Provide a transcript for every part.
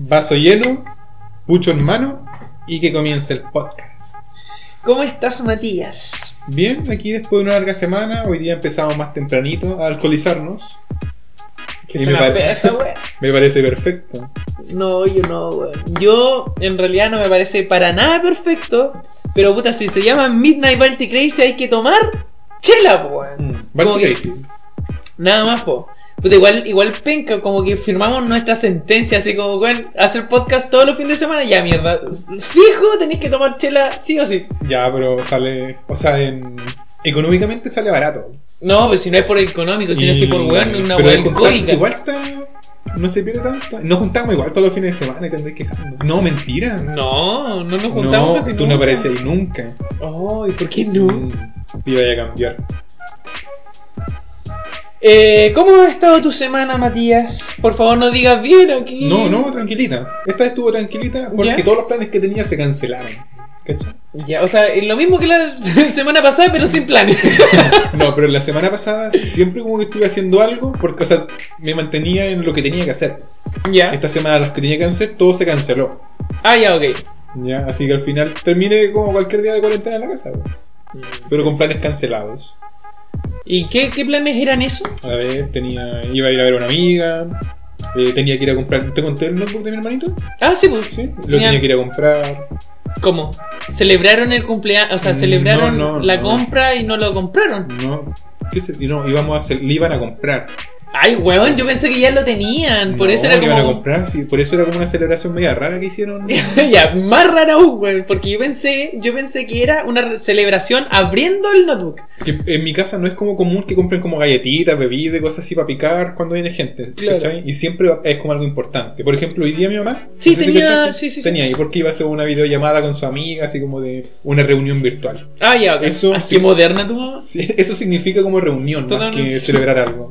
vaso lleno, pucho en mano y que comience el podcast. ¿Cómo estás, Matías? Bien, aquí después de una larga semana, hoy día empezamos más tempranito a alcoholizarnos. Que me, pare- parece perfecto. No, yo no, weón. Yo, en realidad, no me parece para nada perfecto. Pero puta, si se llama Midnight Baltic Crazy, hay que tomar chela, weón. Baltic Como que- Crazy. Nada más, po. Puta, igual, igual penca, como que firmamos nuestra sentencia, así como, weón, hacer podcast todos los fines de semana, ya mierda. Fijo, tenéis que tomar chela sí o sí. Ya, pero sale. O sea, en, económicamente sale barato. No, pues si no es por económico, sino es que por weón, una juntarse alcohólica. Igual está. No se pierde tanto. Nos juntamos igual todos los fines de semana y te andáis quejando. No, mentira. No, no nos juntamos no, casi tú nunca. no apareces ahí nunca. Ay, ¿por qué no? Mm, Y vaya a cambiar. Eh, ¿Cómo ha estado tu semana, Matías? Por favor, no digas bien aquí. No, no, tranquilita. Esta vez estuvo tranquilita porque ¿Ya? todos los planes que tenía se cancelaron. ¿Cachai? Ya, o sea, lo mismo que la semana pasada, pero sin planes. No, pero la semana pasada siempre como que estuve haciendo algo porque, o sea, me mantenía en lo que tenía que hacer. ya. Esta semana las que tenía que hacer, todo se canceló. Ah, ya, ok. Ya, así que al final terminé como cualquier día de cuarentena en la casa, pero con planes cancelados. ¿Y qué, qué planes eran esos? A ver, tenía, iba a ir a ver a una amiga, eh, tenía que ir a comprar. ¿Te conté el notebook de mi hermanito? Ah, sí, pues. Sí, lo tenía que ir a comprar. ¿Cómo? ¿Celebraron el cumpleaños? O sea, Mm, ¿celebraron no, no, la no. compra y no lo compraron? No, ¿qué se, no, íbamos a hacer, le iban a comprar. Ay, weón, yo pensé que ya lo tenían. Por No, eso era como. comprar, sí, por eso era como una celebración media rara que hicieron. ya, más rara aún, weón. Porque yo pensé, yo pensé que era una celebración abriendo el notebook. Que en mi casa no es como común que compren como galletitas, bebidas, cosas así para picar cuando viene gente. Claro. ¿cachai? Y siempre es como algo importante. Por ejemplo, hoy día mi mamá. Sí, no sé si tenía- cachaste, sí, sí, sí. Tenía ahí porque iba a hacer una videollamada con su amiga, así como de una reunión virtual. Ah, ya, ok. Eso Ah, sí. qué moderna tu mamá. Sí, eso significa como reunión, más Totalmente. que celebrar algo.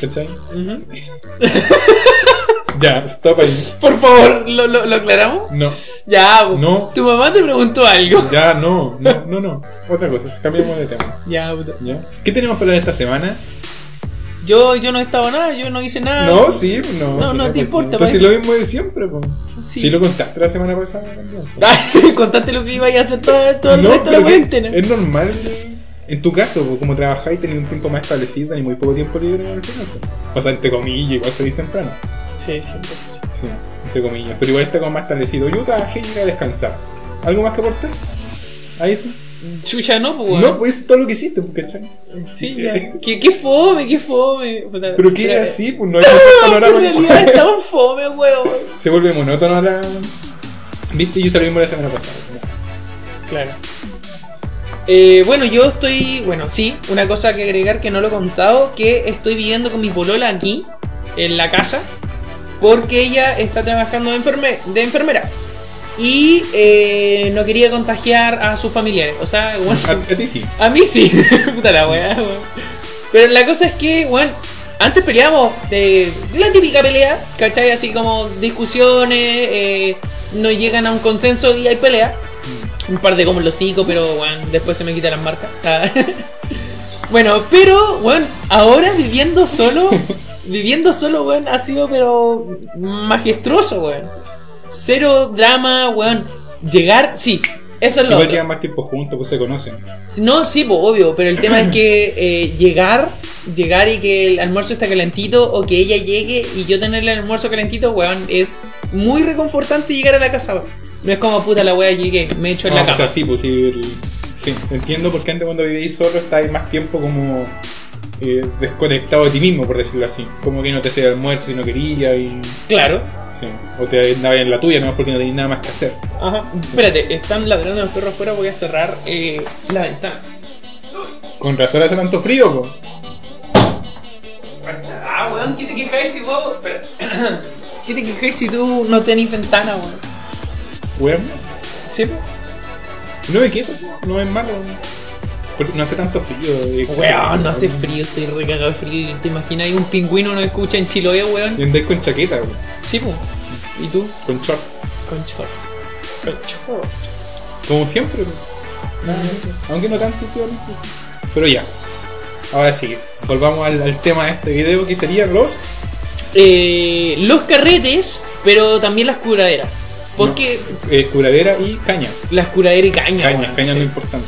¿Cachai? Ya, stop ahí. Por favor, ¿lo, lo, lo aclaramos? No, Ya. No. Tu mamá te preguntó algo. ya, no, no, no, no. Otra cosa, cambiamos de tema. Ya, puta. ¿Ya? ¿Qué tenemos para esta semana? Yo, yo no he estado nada, yo no hice nada. No, sí, no. No, no te importa, pues. lo mismo de siempre, pues. Sí. Sí. lo contaste la semana pasada también. contaste lo que iba a hacer todo, todo el No, resto de la cuarentena. Es normal. En tu caso, pues, como trabajáis, tenéis un tiempo más establecido y muy poco tiempo libre en el final. pues. O sea, entre comillas, igual salís temprano. Sí, siempre. sí. Sí, entre comillas. Pero igual está como más establecido. Yo trabajé y a descansar. ¿Algo más que aportar? ¿A eso? Chucha, no, pues. No, pues todo lo que hiciste, pues, ¿cachai? Sí, ya. ¿Qué, qué fome, qué fome. Puta, Pero que pero- es así, pues no hay un En panorama. realidad es tan fome, weón. Se vuelve monótono la. ¿Viste? Yo mismo la semana pasada. Claro. Eh, bueno, yo estoy. Bueno, sí, una cosa que agregar que no lo he contado: que estoy viviendo con mi polola aquí, en la casa, porque ella está trabajando de, enferme- de enfermera. Y eh, no quería contagiar a sus familiares. O sea, bueno, A, a ti sí. a mí sí. Puta la weá. Pero la cosa es que, bueno, antes peleábamos de la típica pelea, ¿cachai? Así como discusiones, eh, no llegan a un consenso y hay pelea. Un par de como los cinco, pero bueno, después se me quitan las marcas. Ah. bueno, pero, bueno, ahora viviendo solo, viviendo solo, weón, ha sido pero majestuoso, weón. Cero drama, weón. Llegar, sí, eso es lo Igual otro. llevan más tiempo juntos, pues se conocen. No, sí, pues obvio, pero el tema es que eh, llegar, llegar y que el almuerzo está calentito o que ella llegue y yo tenerle el almuerzo calentito, weón, es muy reconfortante llegar a la casa, weón. No es como puta la wea llegué, me echo en No, la o sea, cama. sí, pues sí. el- sí, entiendo porque antes cuando vivíais solo estáis más tiempo como eh, desconectado de ti mismo, por decirlo así. Como que no te hacía el almuerzo si no quería y. Claro. Sí. O te andabas en la tuya nomás porque no tenías nada más que hacer. Ajá. Espérate, están ladrando los perros afuera, voy a cerrar eh, la ventana. Con razón hace tanto frío, pues. Ah, weón, ¿qué te quejáis si vos... ¿Qué te quejáis si tú no tenés ventana, weón? Weón. ¿Sí? No me quedo, no es malo. Porque no hace tanto frío. eh, Weón, no hace frío, estoy recagado de frío. ¿Te imaginas ahí un pingüino no escucha en Chiloé, weón? Y andáis con chaqueta, weón. Sí, pues. ¿Y tú? Con short. Con short. Con short. Como siempre, weón. Aunque no tanto últimamente. Pero ya. Ahora sí, volvamos al, al tema de este video que serían los eh, los carretes, pero también las curaderas. Porque No, eh, curadera y cañas. las curaderas y caña. Cañas, weón, cañas sí. es lo importante.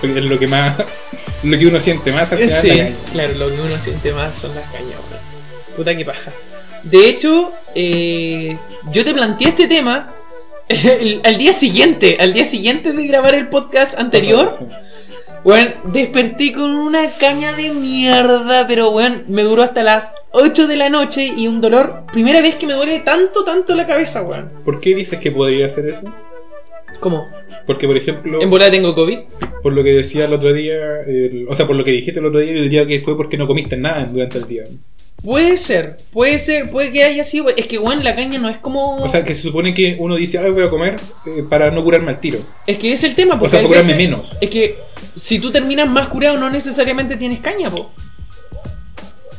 Porque es lo que más. lo que uno siente más al final. Sí, la caña. claro, lo que uno siente más son las cañas, weón. Puta que paja. De hecho, eh, yo te planteé este tema al día siguiente, al día siguiente de grabar el podcast anterior. Sí. Bueno, desperté con una caña de mierda, pero bueno, me duró hasta las 8 de la noche y un dolor. Primera vez que me duele tanto, tanto la cabeza, weón. ¿Por qué dices que podría hacer eso? ¿Cómo? Porque, por ejemplo, ¿En bola tengo COVID? por lo que decía el otro día, el- o sea, por lo que dijiste el otro día, yo diría que fue porque no comiste nada durante el día. Puede ser, puede ser, puede que haya sido. Es que, weón, la caña no es como. O sea, que se supone que uno dice, ay, voy a comer eh, para no curarme al tiro. es que es el tema, O porque sea, hay para curarme veces- menos. Es que si tú terminas más curado, no necesariamente tienes caña, po.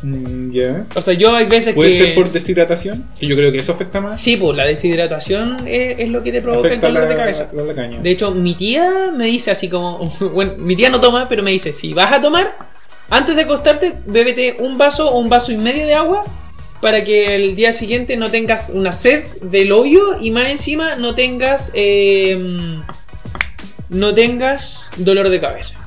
Mm, ya. O sea, yo hay veces ¿Puede que. ser por deshidratación? Que yo creo que eso afecta más. Sí, pues la deshidratación es, es lo que te provoca el dolor la, de cabeza. la- la caña. De hecho, mi tía me dice así como, bueno, mi tía no toma, pero me dice, si vas a tomar, antes de acostarte, bébete un vaso o un vaso y medio de agua para que el día siguiente no tengas una sed del hoyo y más encima no tengas, eh, no tengas dolor de cabeza.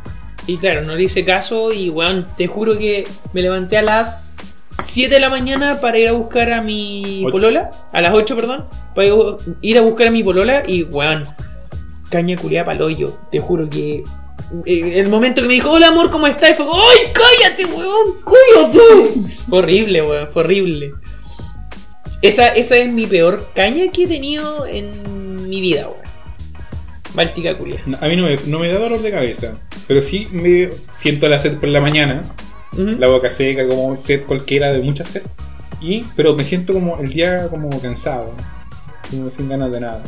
Y claro, no le hice caso y, weón, te juro que me levanté a las 7 de la mañana para ir a buscar a mi Ocho. polola, a las 8, perdón, para ir a buscar a mi polola y, weón, caña culiada pa'l hoyo. Te juro que. El momento que me dijo, hola amor, ¿cómo estás? Y fue como, ¡ay, cállate, weón! ¡Cállate! Fue horrible, weón, fue horrible. Esa, esa es mi peor caña que he tenido en mi vida, weón. Báltica culia. No, A mí no me, no me da dolor de cabeza, pero sí me siento la sed por la mañana, la boca seca, como sed cualquiera de mucha sed. Y, pero me siento como el día como cansado, como sin ganas de nada.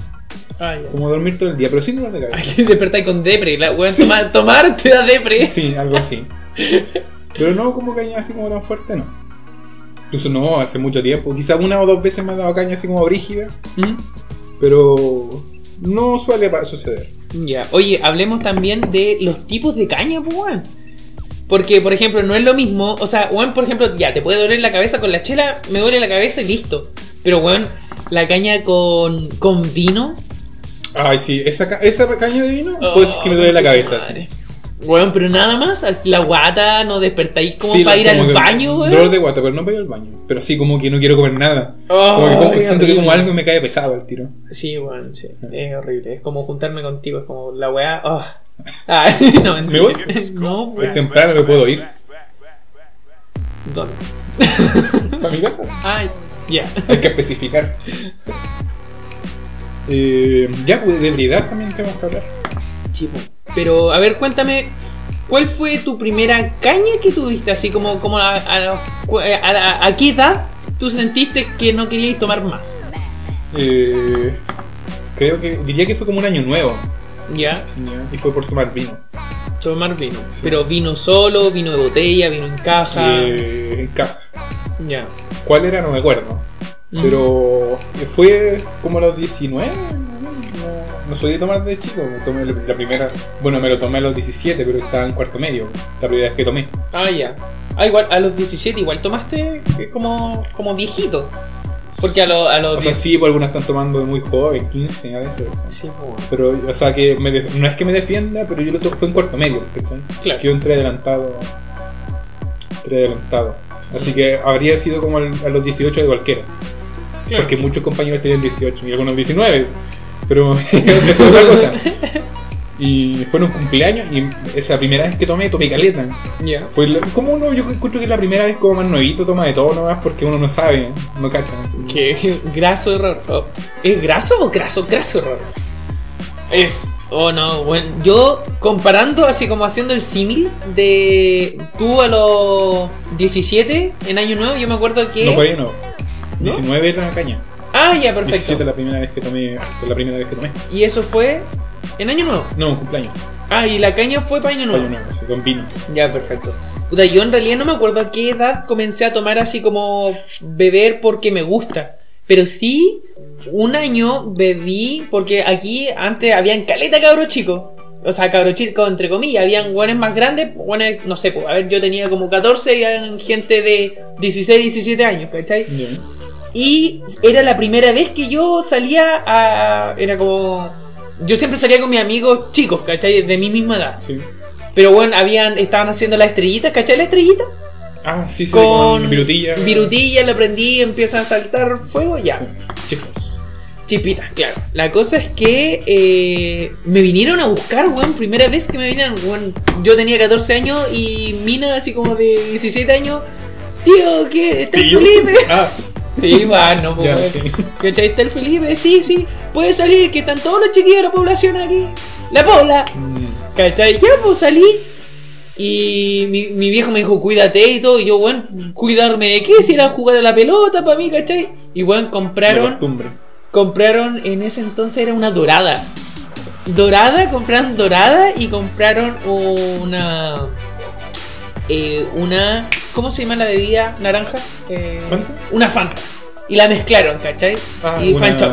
Ah, ya. Como dormir todo el día, pero sin dolor de cabeza. Aquí despertáis con depre, la weón, tomar, tomar te da depre. Sí, algo así. Pero no como caña así como tan fuerte, no. Incluso no, hace mucho tiempo. Quizá una o dos veces me ha dado caña así como brígida, Ujú. pero no suele suceder. Ya, oye, hablemos también de los tipos de caña, pues, weón. Porque, por ejemplo, no es lo mismo. O sea, weón, por ejemplo, ya, te puede doler la cabeza con la chela, me duele la cabeza y listo. Pero, weón, la caña con, con vino. Ay, sí, esa, ca- esa caña de vino, pues Oh, que me duele la su cabeza. madre. Weón, pero nada más, así la guata, no despertáis como Sí, para ir como al que- baño, weón. Dolor de guata, pero no para ir al baño. Pero sí, como que no quiero comer nada. Oh, como que como- qué siento que como horrible. algo me cae pesado el tiro. Sí, weón, sí. Es horrible. Es como juntarme contigo, es como la weá. oh. Ah, no, mentira. ¿Me voy? No, Es weón. temprano me puedo ir. ¿Dónde? ¿Para mi casa? Ay, ya. Hay que especificar. Eh, ya, pues de también tenemos que hablar. Chivo. Pero, a ver, cuéntame, ¿cuál fue tu primera caña que tuviste? Así como, como a, a, a- a- a qué edad tú sentiste que no querías tomar más. Eh, creo que diría que fue como un año nuevo. ¿Ya? ¿ya? Y fue por tomar vino. Tomar vino. Pero vino solo, vino de botella, vino en caja. Eh, en caja. Ya. ¿Cuál era? No me acuerdo. Mm. Pero fue como a los 19. No, no soy de tomar de chico. me tomé la primera. Bueno, me lo tomé a los 17, pero estaba en cuarto medio. La primera vez que tomé. Ah, ya. Ah, igual, a los 17 igual tomaste eh, como, como viejito. Porque a, lo- a los O sea, 10 sí, pues algunas están tomando de muy joven, 15 a veces. Sí, pues, Pero, o sea, que me no es que me defienda, pero yo lo to- fue en cuarto medio. ¿cachai? Claro. Yo entré adelantado. Entré adelantado. Así que habría sido como al- a los 18 de cualquiera. claro. Porque muchos compañeros tenían 18 y algunos 19. Pero esa es otra cosa. Y fue en un cumpleaños y esa primera vez que tomé, tomé caleta. Fue la- como uno, yo encuentro que la primera vez como más nuevito toma de todo nomás porque uno no sabe, no cacha. Que graso error. Oh, ¿Es graso o graso? Graso error. Es. Oh no, bueno, yo comparando así como haciendo el símil de tú a los 17 en año nuevo, yo me acuerdo que. No fue no. ¿No? 19 era caña. Ah, ya, 17 perfecto. la primera vez que tomé, la primera vez que tomé. Y eso fue en año nuevo. No, un cumpleaños. Ah, y la caña fue para año nuevo. Año nuevo, con vino. Ya, perfecto. Puta, yo en realidad no me acuerdo a qué edad comencé a tomar así como beber porque me gusta. Pero sí, un año bebí porque aquí antes habían caleta cabros chicos. o sea, cabros chicos, entre comillas, habían guanes más grandes, guanes, no sé, pues, a ver, yo tenía como 14 y habían gente de 16, 17 años, ¿cachai? Ya. Y era la primera vez que yo salía a. Era como. Yo siempre salía con mis amigos chicos, ¿cachai? De mi misma edad. Sí. Pero bueno, habían, estaban haciendo las estrellitas, ¿cachai? La estrellita. Ah, sí, sí, Con, con, virutilla. Virutilla, la prendí, empiezan a saltar fuego, ya. Chicos. Chispitas, claro. La cosa es que eh, me vinieron a buscar, weón. Primera vez que me vinieron, weón. Yo tenía 14 años y Mina, así como de 17 años. Tío, ¿qué? ¿Está el. Felipe? Ah, Sí, bueno, pues. ya, weón. sí. ¿Cachai? Está el Felipe, sí, sí. Puede salir, que están todos los chiquillos de la población aquí. La pobla. Mm, ¿Cachai? Ya, pues salí. Y mi, mi viejo me dijo, cuídate y todo. Y yo, bueno, cuidarme de qué? Si era jugar a la pelota para mí, ¿cachai? Y bueno, compraron. Compraron, en ese entonces era una dorada. Dorada, compraron dorada y compraron una. eh, una. ¿Cómo se llama la bebida naranja? Eh, ¿Fanta? una Fanta. Y la mezclaron, ¿cachai? Ah, y Fancho.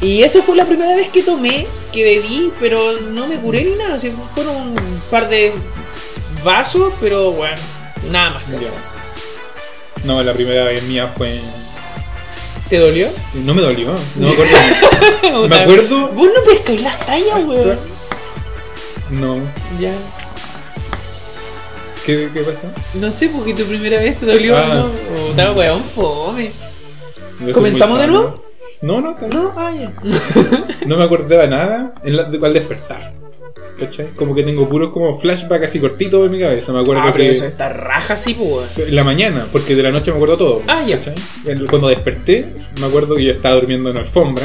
Y esa fue la primera vez que tomé, que bebí, pero no me curé ni nada. así fueron un par de vasos, pero bueno, nada más. No, la primera vez mía fue. ¿Te dolió? No me dolió. No me acuerdo. me acuerdo. Vos no pescáis las tallas, weón. No. Ya. ¿Qué, qué pasó? No sé, porque tu primera vez te dolió, Ah. ¿no? Puta, weón, fome. Yo ¿Comenzamos de nuevo? No, no, no. No, ah, ya. No me acordaba nada en la, de- al despertar. ¿Cachai? Como que tengo puros como flashback así cortitos en mi cabeza. Me acuerdo Ah, pero que eso está raja así, pues, en la mañana, porque de la noche me acuerdo todo. Ah, ya. Cuando desperté, me acuerdo que yo estaba durmiendo en la alfombra.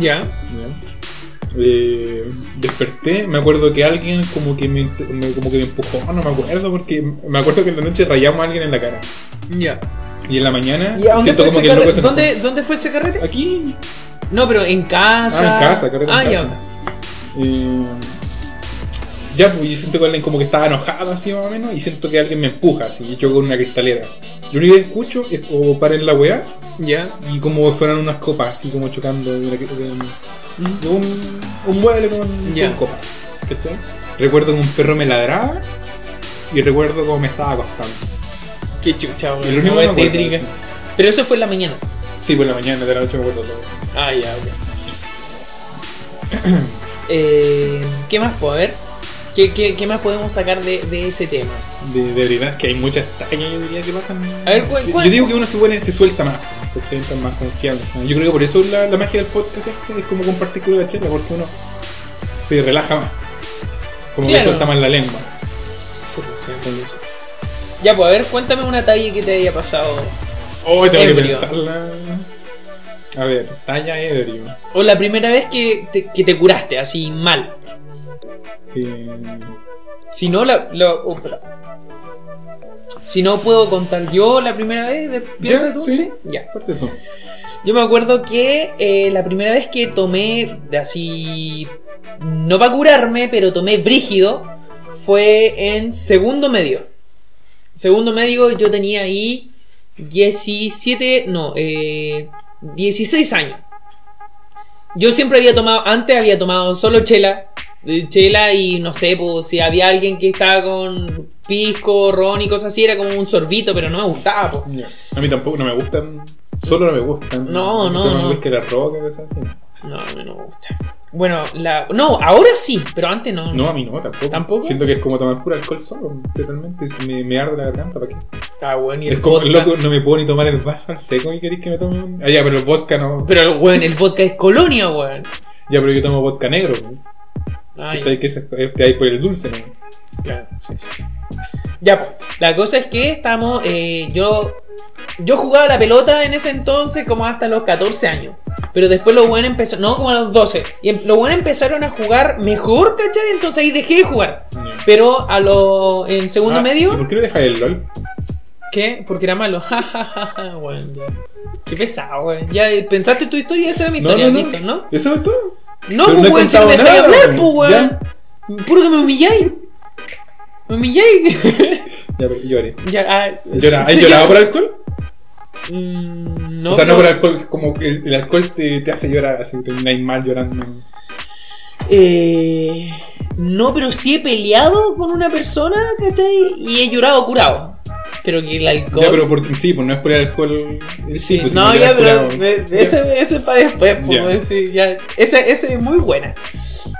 Ya. ¿ya? Eh, desperté, me acuerdo que alguien como que me, me- como que me empujó, no me acuerdo porque me acuerdo que en la noche rayamos a alguien en la cara. Ya. Y en la mañana ¿Y a dónde fue como ese que el loco carrete? se ¿Dónde, enojó. ¿Dónde fue ese carrete? Aquí. No, pero en casa. Ah, en casa, carrete Ah, ya. casa. Eh, ya, pues yo siento que alguien como que estaba enojado así más o menos y siento que alguien me empuja así y choco con una cristalera. Lo único que escucho es como paren la weá Ya. y como suenan unas copas así como chocando de, una- de un, de un, un mueble con, Ya. con copas. ¿cachai? Recuerdo que un perro me ladraba y recuerdo cómo me estaba acostando. Qué chucha, weón. No, es tétrica. sí. Pero eso fue en la mañana. Sí, por la mañana, de la noche me acuerdo todo. Ah, ya, ok. eh, ¿Qué más puedo ver? ¿Qué, qué, qué más podemos sacar de, de ese tema? De, de verdad que hay muchas tallas yo diría que pasan. A ver, ¿cuál- Yo- cuál? Yo digo que uno se, se suelta más, porque entra más confianza. Yo creo que por eso la, la magia del podcast es, que es como compartir con la chela, porque uno se relaja más. Como Claro. que suelta más la lengua. Ya, pues a ver, cuéntame una talla que te haya pasado. Oh, tengo que Ebrio. pensarla. A ver, talla ebrio. O la primera vez que te, que te curaste, así mal. Eh, Si no, la. la- oh, espera. Si no puedo contar yo la primera vez, de- piensa tú, sí. ¿sí? Ya. Yo me acuerdo que eh, la primera vez que tomé de así. No para curarme, pero tomé brígido. Fue en segundo medio. Segundo medio yo tenía ahí 17. No, eh, 16 años. Yo siempre había tomado. Antes había tomado solo chela. Chela y no sé, pues si había alguien que estaba con pisco, ron y cosas así, era como un sorbito, pero no me gustaba, pues. A mí tampoco, no me gustan. Solo no me gustan. No, no, Toman no. whisky, la roca, cosas así. No, a mí no me gusta. Bueno, la... No, ahora sí, pero antes no. No, a mí no, tampoco. ¿Tampoco? Siento que es como tomar puro alcohol solo, totalmente. Me, me arde la garganta, ¿para qué? Ah, bueno, y el Es como, vodka. loco, no me puedo ni tomar el vaso al seco y queréis que me tome un... Ah, ya, pero el vodka no... Pero, weón, el vodka es colonia, weón. Ya, pero yo tomo vodka negro. ¿no? ¿Cachai? que hay por el dulce, ¿no? claro, sí, sí. Ya, pues, la cosa es que estamos, eh, yo, yo jugaba la pelota en ese entonces como hasta los 14 años. Pero después los buenos empezaron, no, como a los 12. Y em- los buenos empezaron a jugar mejor, ¿cachai? Entonces ahí dejé de jugar. Pero a lo, en segundo Ah, ¿Y medio, por qué no dejas el LOL? ¿qué? Porque era malo. Weón, ya. Qué pesado, weón. Ya eh, pensaste tu historia, esa era mi historia, listo, ¿no? ¿Eso es todo? No, Pero pues no weón, si no me dejáis hablar, pues weón. Puro que me humilláis. Me humilláis. Ya, pero lloré. ya, ah, ¿Llora- ¿Has sí, llorado ya- por alcohol? Mm, no, o sea, no pero- por alcohol, como que el, el alcohol te, te hace llorar, así, termináis mal llorando. Eh, No, pero sí he peleado con una persona, ¿cachai? Y he llorado curado. Pero que el alcohol. Ya, pero por, sí, pues no es por el alcohol. en Sí, Sí, pues, no, ya, pero ese, ese es para después, pues, Ya. sí, ya. Ese, ese es muy buena.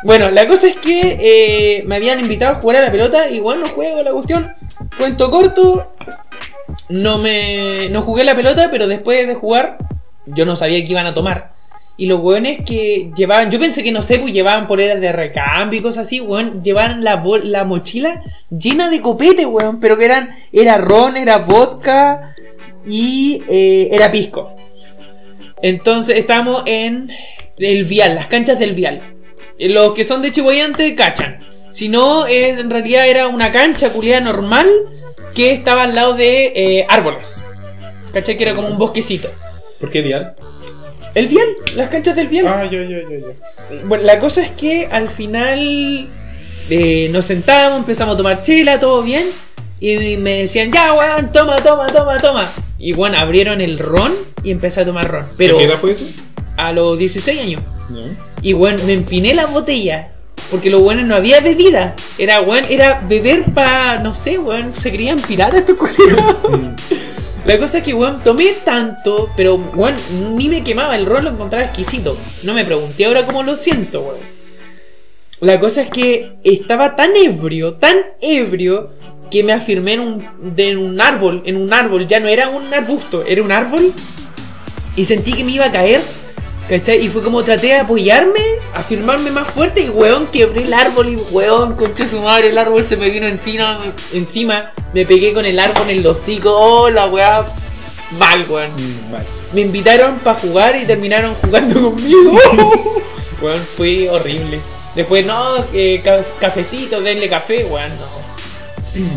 Bueno, la cosa es que eh, me habían invitado a jugar a la pelota, igual no juego la cuestión. Cuento corto, no me no jugué la pelota, pero después de jugar, yo no sabía que iban a tomar. Y los weones que llevaban, yo pensé que no sé, pues llevaban poleras de recambio y cosas así, weón, llevaban la, la mochila llena de copete, weón, pero que eran, era ron, era vodka y eh, era pisco. Entonces estábamos en el vial, las canchas del vial. Eh, Los que son de Chihuayante cachan. Si no, es, en realidad era una cancha culiada normal que estaba al lado de eh, árboles. ¿Cachai? Que era como un bosquecito. ¿Por qué vial? El vial, las canchas del vial. Ah, ya, ya, ya, ya. Bueno, la cosa es que al final eh, nos sentamos, empezamos a tomar chela, todo bien. Y me decían, ya, weón, toma, toma, toma, toma. Y bueno, abrieron el ron y empecé a tomar ron. Pero ¿A ¿Qué edad fue eso? a los 16 años. Y bueno, me empiné la botella. Porque lo bueno no había bebida. Era bueno, era beber para, no sé, weón, se creían piratas estos culiados. La cosa es que, weón, tomé tanto, pero, weón, ni me quemaba. El ron lo encontraba exquisito. No me pregunté ahora cómo lo siento, weón. La cosa es que estaba tan ebrio, tan ebrio, que me afirmé en un, de un árbol. En un árbol, ya no era un arbusto, era un árbol. Y sentí que me iba a caer. ¿Cachai? Y fue como traté de apoyarme, afirmarme más fuerte y weón quebré el árbol y weón, concha su madre, el árbol se me vino encima, me, encima, me pegué con el árbol en el hocico, oh la weá, mal weón. Mm, vale. Me invitaron para jugar y terminaron jugando conmigo. weón, fue horrible. Después, no, eh, ca- cafecito, denle café, weón, no.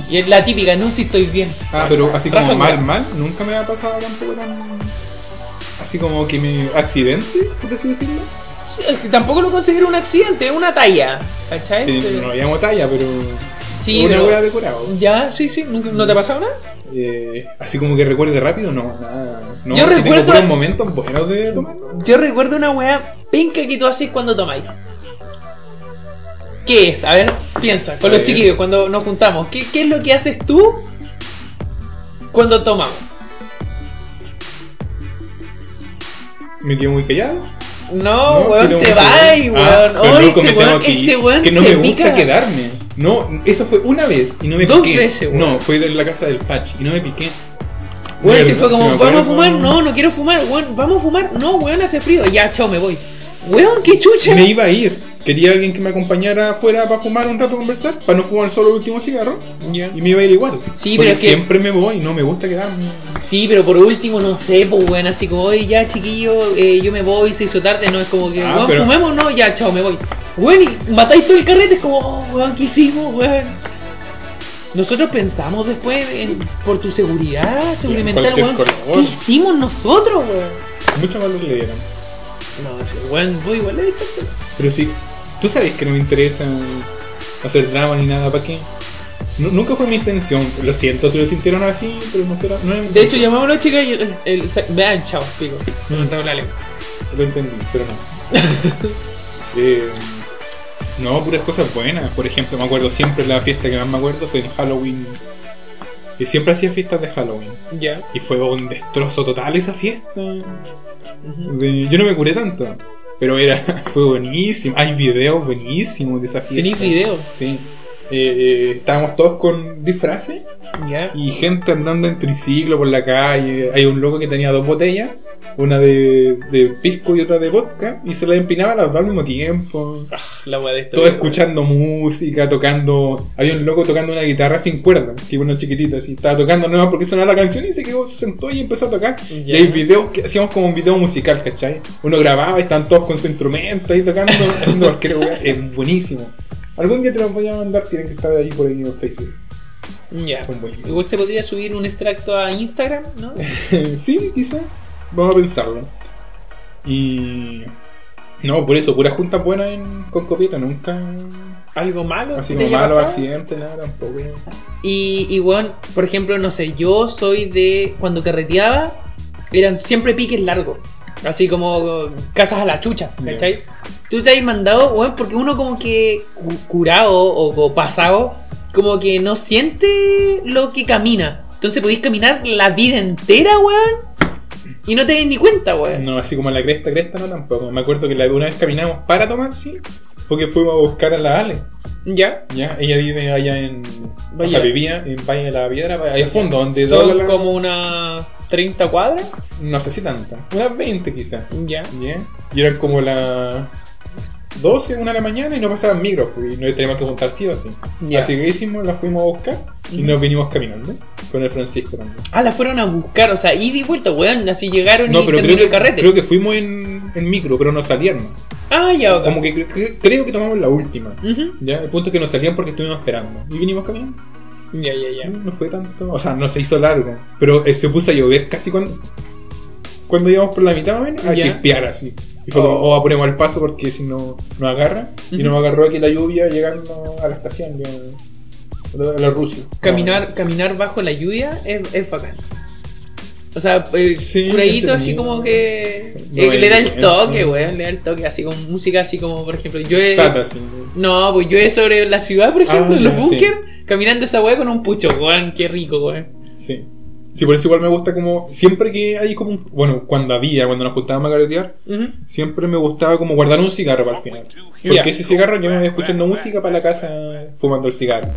Y es la típica, no, si estoy bien. Ah, pero así como mal, mal, nunca me ha pasado tampoco tan. Así como que me. accidente, por así decirlo. Sí, tampoco lo considero un accidente, es una talla. ¿Cachai? Sí, Pero- no habíamos talla, pero. Sí, una pero- wea decorado. Ya, sí, sí, ¿nunca- ¿no te ha pasado nada? Eh, así como que recuerde rápido, no, nada. No, Yo sí recuerdo- tengo momentos buenos de tomar. ¿no? Yo recuerdo una weá penca que tú haces cuando tomáis. ¿Qué es? A ver, piensa, con los chiquillos, cuando nos juntamos. ¿Qué, qué es lo que haces tú cuando tomamos? Me quedo muy callado. No, No, weón, te vas, Ah, weón. pero Oh, este weón, que este weón Que no se me gusta pica. quedarme. No, eso fue una vez y no me Dos piqué. veces, weón. No, fue de la casa del Patch y no me piqué. Weón, si fue como, ¿vamos a fumar? No, no quiero fumar, weón, ¿vamos a fumar? No, weón, hace frío. Ya, chao, me voy. Weón, qué chucha. Me iba a ir. Quería alguien que me acompañara afuera para fumar un rato, conversar, para no fumar solo el último cigarro. Y me iba a ir igual. Sí, Porque pero es que- siempre me voy, no me gusta quedarme. Sí, pero por último, no sé, pues, weón, así como, oye, ya, chiquillo, eh, yo me voy, se hizo tarde, no es como que, Ah, weón, pero- fumemos, no, ya, chao, me voy. Weón, y matáis todo el carrete, es como, oh, weón, ¿qué hicimos, weón? Nosotros pensamos después en, por tu seguridad, seguridad mental, weón, ¿qué hicimos nosotros, weón? Mucho que le dieron. No, sí, voy igual, es exacto. Pero sí, tú sabes que no me interesa hacer drama ni nada, ¿para qué? Nu- nunca fue mi intención. Lo siento si lo sintieron así, pero no era. No De hecho, intención. llamamos a los chicas y el, el- vean, chao, pico. Mm. trabó la lengua. Lo entendí, pero no. Eh, no, puras cosas buenas. Por ejemplo, me acuerdo siempre la fiesta que más me acuerdo fue en Halloween. Y siempre hacía fiestas de Halloween. Ya. Y fue un destrozo total esa fiesta. Yo no me curé tanto. Pero era, fue buenísimo. Hay videos buenísimos de esa fiesta. ¿Tenéis video? Sí. Eh, eh, estábamos todos con disfraces Ya. y gente andando en triciclo por la calle. Hay un loco que tenía dos botellas, una de, de pisco y otra de vodka, y se las empinaba las dos al mismo tiempo. La de esto. Todo escuchando música, tocando. Había un loco tocando una guitarra sin cuerda, que una chiquitita así. Estaba tocando nueva porque sonaba la canción y se quedó, se sentó y empezó a tocar. Y hay videos que hacíamos como un video musical, ¿cachai? Uno grababa y están todos con su instrumento ahí tocando, haciendo cualquier lugar. Es buenísimo. Algún día te los voy a mandar, tienen que estar ahí por ahí en Facebook. Ya. Son buenísimos. Igual se podría subir un extracto a Instagram, ¿no? sí, quizá. Vamos a pensarlo. Y. No, por eso, pura junta buena en, con copita, nunca. Algo malo. Así como pasado. accidentes, nada, tampoco. Y, y bueno, por ejemplo, no sé, yo soy de. Cuando carreteaba, eran siempre piques largos. Así como casas a la chucha, ¿cachai? tú te has mandado, weón, porque uno como que cu- curado o, o pasado, como que no siente lo que camina. Entonces podéis caminar la vida entera, weón, y no te das ni cuenta, weón. No, así como la cresta, cresta no tampoco. Me acuerdo que la una vez caminamos para tomar, sí. Fue que fuimos a buscar a la Ale. Ya. Ya, ella vive allá en. O Vaya. sea, vivía en Valle de la Piedra, ahí al fondo, donde Son la- como unas 30 cuadras. No sé si tanto. Unas 20 quizás. Ya. Ya. Y eran como las 12, 1 de la mañana y no pasaban micros, y no teníamos que juntar sí o sí. Ya. Así que hicimos, las fuimos a buscar y nos vinimos caminando con el Francisco también. Ah, la fueron a buscar, o sea, ida y vuelta, weón. Así llegaron No, y pero creo el que, carrete. creo que fuimos en, en micro, pero no salíamos. Ah, ya, ok. Como que cre- creo que tomamos la última. Ujú. Ya, el punto es que nos salían porque estuvimos esperando. Y vinimos caminando. Ya, ya, ya. No fue tanto. O sea, no se hizo largo. Pero eh, se puso a llover casi cuando. Cuando íbamos por la mitad, más o menos, a chispear así. Y fue como, Oh. oh, apuremos al paso porque si no nos agarra. Y Ujú. nos agarró aquí la lluvia llegando a la estación de la Rusia. Caminar, caminar bajo la lluvia es, es bacán. O sea, eh, Sí, curadito así como que, No, eh, que le da el toque, weón, le da el toque, así como música así como, por ejemplo, yo he... Sata. No, pues yo he sobre la ciudad, por ejemplo, Ah, en los ya, búnker, caminando esa weá con un pucho, weón, qué rico, weón. Sí. Sí, por eso igual me gusta como. Siempre que hay como. un- Bueno, cuando había, cuando nos juntábamos a carretear, Ujú. siempre me gustaba como guardar un cigarro para el final. Porque ese cigarro yo me voy escuchando música para la casa fumando el cigarro.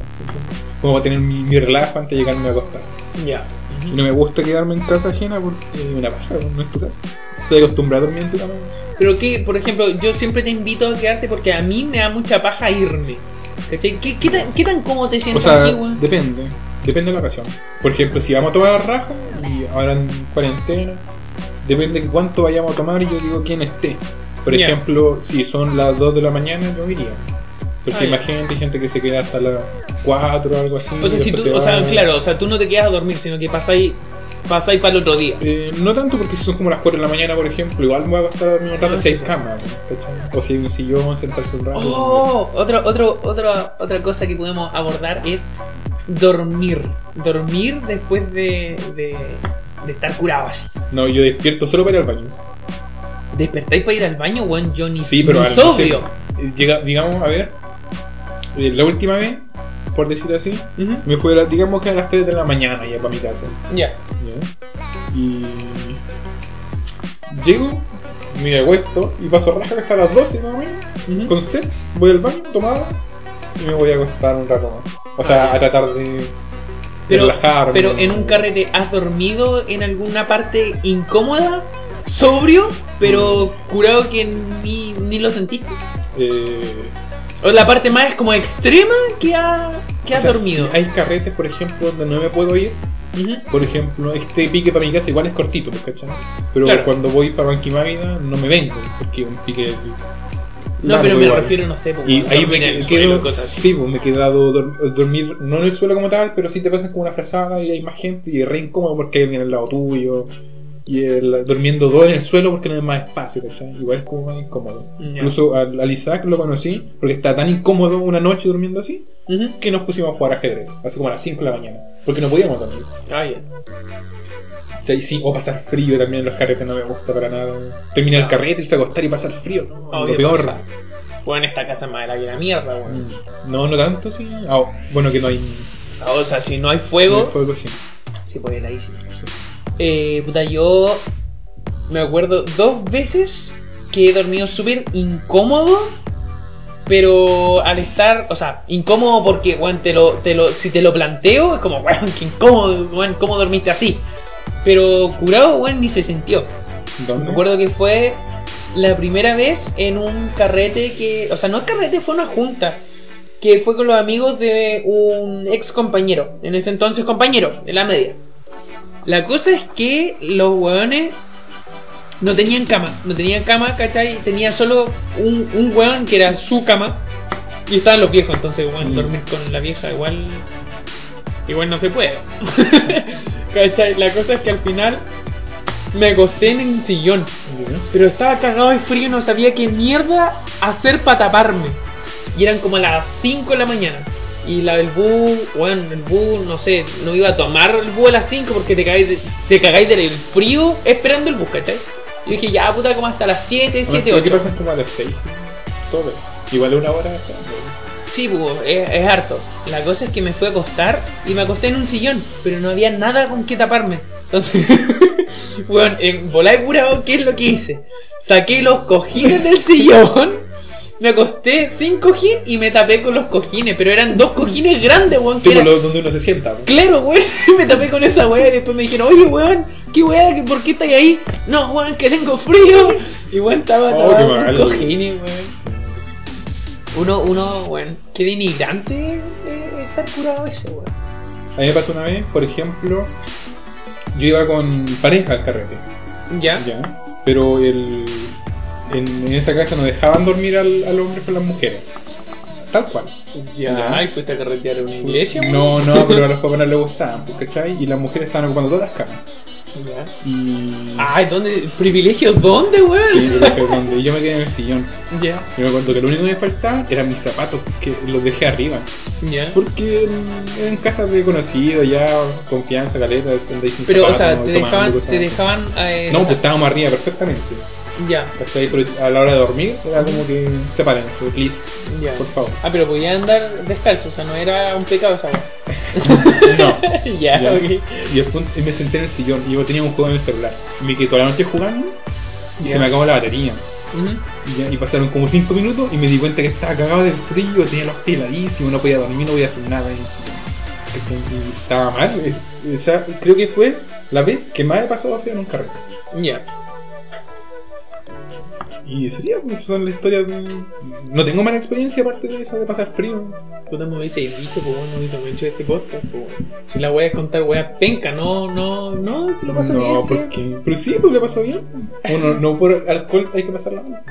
Como para tener mi, mi relajo antes de llegarme a acostar. Ya. Y no me gusta quedarme en casa ajena porque una paja, no es tu casa. Estoy acostumbrado a dormir en tu cama. Pero que, por ejemplo, yo siempre te invito a quedarte porque a mí me da mucha paja irme. ¿Cachai? ¿Qué, qué, tan, qué tan cómodo te O sientes sea, aquí, weón? depende. Depende de la ocasión. Por ejemplo, si vamos a tomar raja y ahora en cuarentena, depende de cuánto vayamos a tomar y yo digo quién esté. Por ejemplo, si son las 2 de la mañana, yo iría. Pero si más gente, que se queda hasta las 4 o algo así. O sea, si después tú, se o sea, claro, o sea, tú no te quedas a dormir, sino que pasáis, pasáis para el otro día. Eh, no tanto porque si son como las 4 de la mañana, por ejemplo, igual me voy a gastar a dormir un rato Ah, si hay sí. cama. ¿cachai? O si hay un sillón, sentarse un rato. Oh, otro, otro, otra otra cosa que podemos abordar es dormir. Dormir después de, de, de estar curado así. No, yo despierto solo para ir al baño. ¿Despertáis para ir al baño, weón? Yo ni, Sí, pero al- no sé, llega- digamos, a ver, eh, la última vez, por decir así, Ujú. me fue, digamos que a las 3 de la mañana ya para mi casa. Ya. ¿ya? Y llego, me acuesto y paso raja hasta las 12 más o menos, con sed, voy al baño, tomada y me voy a acostar un rato más. O sea, Ah, a tratar de, Pero, relajarme. pero en un carrete, ¿has dormido en alguna parte incómoda? Sobrio, pero curado que ni, ni lo sentiste. Eh, la parte más como extrema que, ha, que o sea, dormido. si hay carretes, por ejemplo, donde no me puedo ir. Por ejemplo, este pique para mi casa igual es cortito, ¿cachai? Pero Claro. cuando voy para Banquimávida no me vengo, porque un pique. No, pero me igual. refiero, no sé, pues, Y ahí me quedo, suelo, cosas sí, pues me he quedado dor- dormir, no en el suelo como tal, pero sí te pasas como una frazada y hay más gente y es re incómodo porque hay alguien al lado tuyo y el, durmiendo dos en el suelo porque no hay más espacio, ¿cachai? Igual es como más incómodo. Incluso al, al Isaac lo conocí porque está tan incómodo una noche durmiendo así que nos pusimos a jugar ajedrez, así como a las 5 de la mañana, porque no podíamos dormir. Ah, ya. Sí, o pasar frío también en los carretes no me gusta para nada. Terminar el carrete, irse a acostar y pasar frío, no, Ah, lo peor. paja. Bueno, esta casa es más de la que la mierda, weón. Mm, No, no tanto, sí. Ah, bueno, que no hay, O sea, si no hay no hay fuego, fuego, sí. sí, pues ahí sí. Eh, puta, yo me acuerdo dos veces que he dormido súper incómodo, pero al estar, o sea, incómodo porque, weón, te lo, te lo, si te lo planteo, es como, weón, qué incómodo, weón, ¿cómo dormiste así? Pero curado, weón, ni se sintió. ¿Dónde? Me acuerdo que fue la primera vez en un carrete que. O sea, no carrete, fue una junta. Que fue con los amigos de un ex compañero. En ese entonces compañero, de la media. La cosa es que los weones no tenían cama. No tenían cama, ¿cachai? Tenía solo un, un weón que era su cama. Y estaban los viejos, entonces, weón, Mm. dormir con la vieja igual. Igual no se puede. ¿Cachai? La cosa es que al final me acosté en el sillón. Pero estaba cagado de frío y no sabía qué mierda hacer para taparme. Y eran como las 5 de la mañana. Y la del bus, bueno, el bus, no sé, no iba a tomar el bus a las 5 porque te cagáis, de- te cagáis del frío esperando el bus, ¿cachai? Yo dije, ya puta, como hasta las 7, 7, Bueno, ¿Qué 8. pasa como a las 6? todo. Igual una hora. Sí, pues, es, es harto. La cosa es que me fui a acostar y me acosté en un sillón, pero no había nada con que taparme. Entonces, bueno, en volar de curado, ¿qué es lo que hice? Saqué los cojines del sillón, me acosté sin cojín y me tapé con los cojines, pero eran dos cojines grandes, weón. Sí, eran- lo- donde uno se sienta. pues. Claro, weón, me tapé con esa weá y después me dijeron, oye, weón, ¿qué weá? ¿Por qué estáis ahí? No, weón, que tengo frío. Y weón, estaba Oh, tapado con cojines, weón. Uno, uno, weón, qué denigrante eh, estar curado ese, weón. A mí me pasó una vez, por ejemplo, yo iba con pareja al carrete. ¿Ya? Ya. Pero el, en, en esa casa no dejaban dormir al, al hombre con las mujeres. Tal cual. Ya. ¿y fuiste a carretear a una iglesia? No, no, pero a los papás no les gustaban, pues, ¿cachai? Y las mujeres estaban ocupando todas las camas. Ya. Y. Ay, ¿dónde? ¿Privilegios dónde, weón? Sí, yo donde y yo me quedé en el sillón. Ya, Y me acuerdo que lo único que me faltaba eran mis zapatos, que los dejé arriba. ya. Porque en, en casas de conocidos, ya confianza, caleta, sin Pero, o zapatos, sea, te dejaban, te dejaban, eh, No, o pues estábamos arriba perfectamente. Ya, ¿Cachai? Pero a la hora de dormir era como que sepárense, please, ya. por favor. Ah, pero podía andar descalzo, o sea, no era un pecado esa weá. No. ya, Ya. ok. Y después me senté en el sillón y yo tenía un juego en el celular. Y me quedé toda la noche jugando y Ya. se me acabó la batería. Y, pasaron como 5 minutos y me di cuenta que estaba cagado de frío, tenía los pies heladísimos, no podía dormir, no podía hacer nada en el sillón. Y estaba mal. eh, o sea, creo que fue la vez que más he pasado frío en un carrete. Ya. Y sería, pues, son las historias de... No tengo mala experiencia aparte de eso de pasar frío. Puta, me hubiese visto, pues bueno, no hubiese hecho este podcast, pues bueno. Si la voy a contar, weá penca, no, no, no, lo paso no, bien, sí. porque... Pero sí, porque pasó bien. Uno, no por alcohol hay que pasarla mal.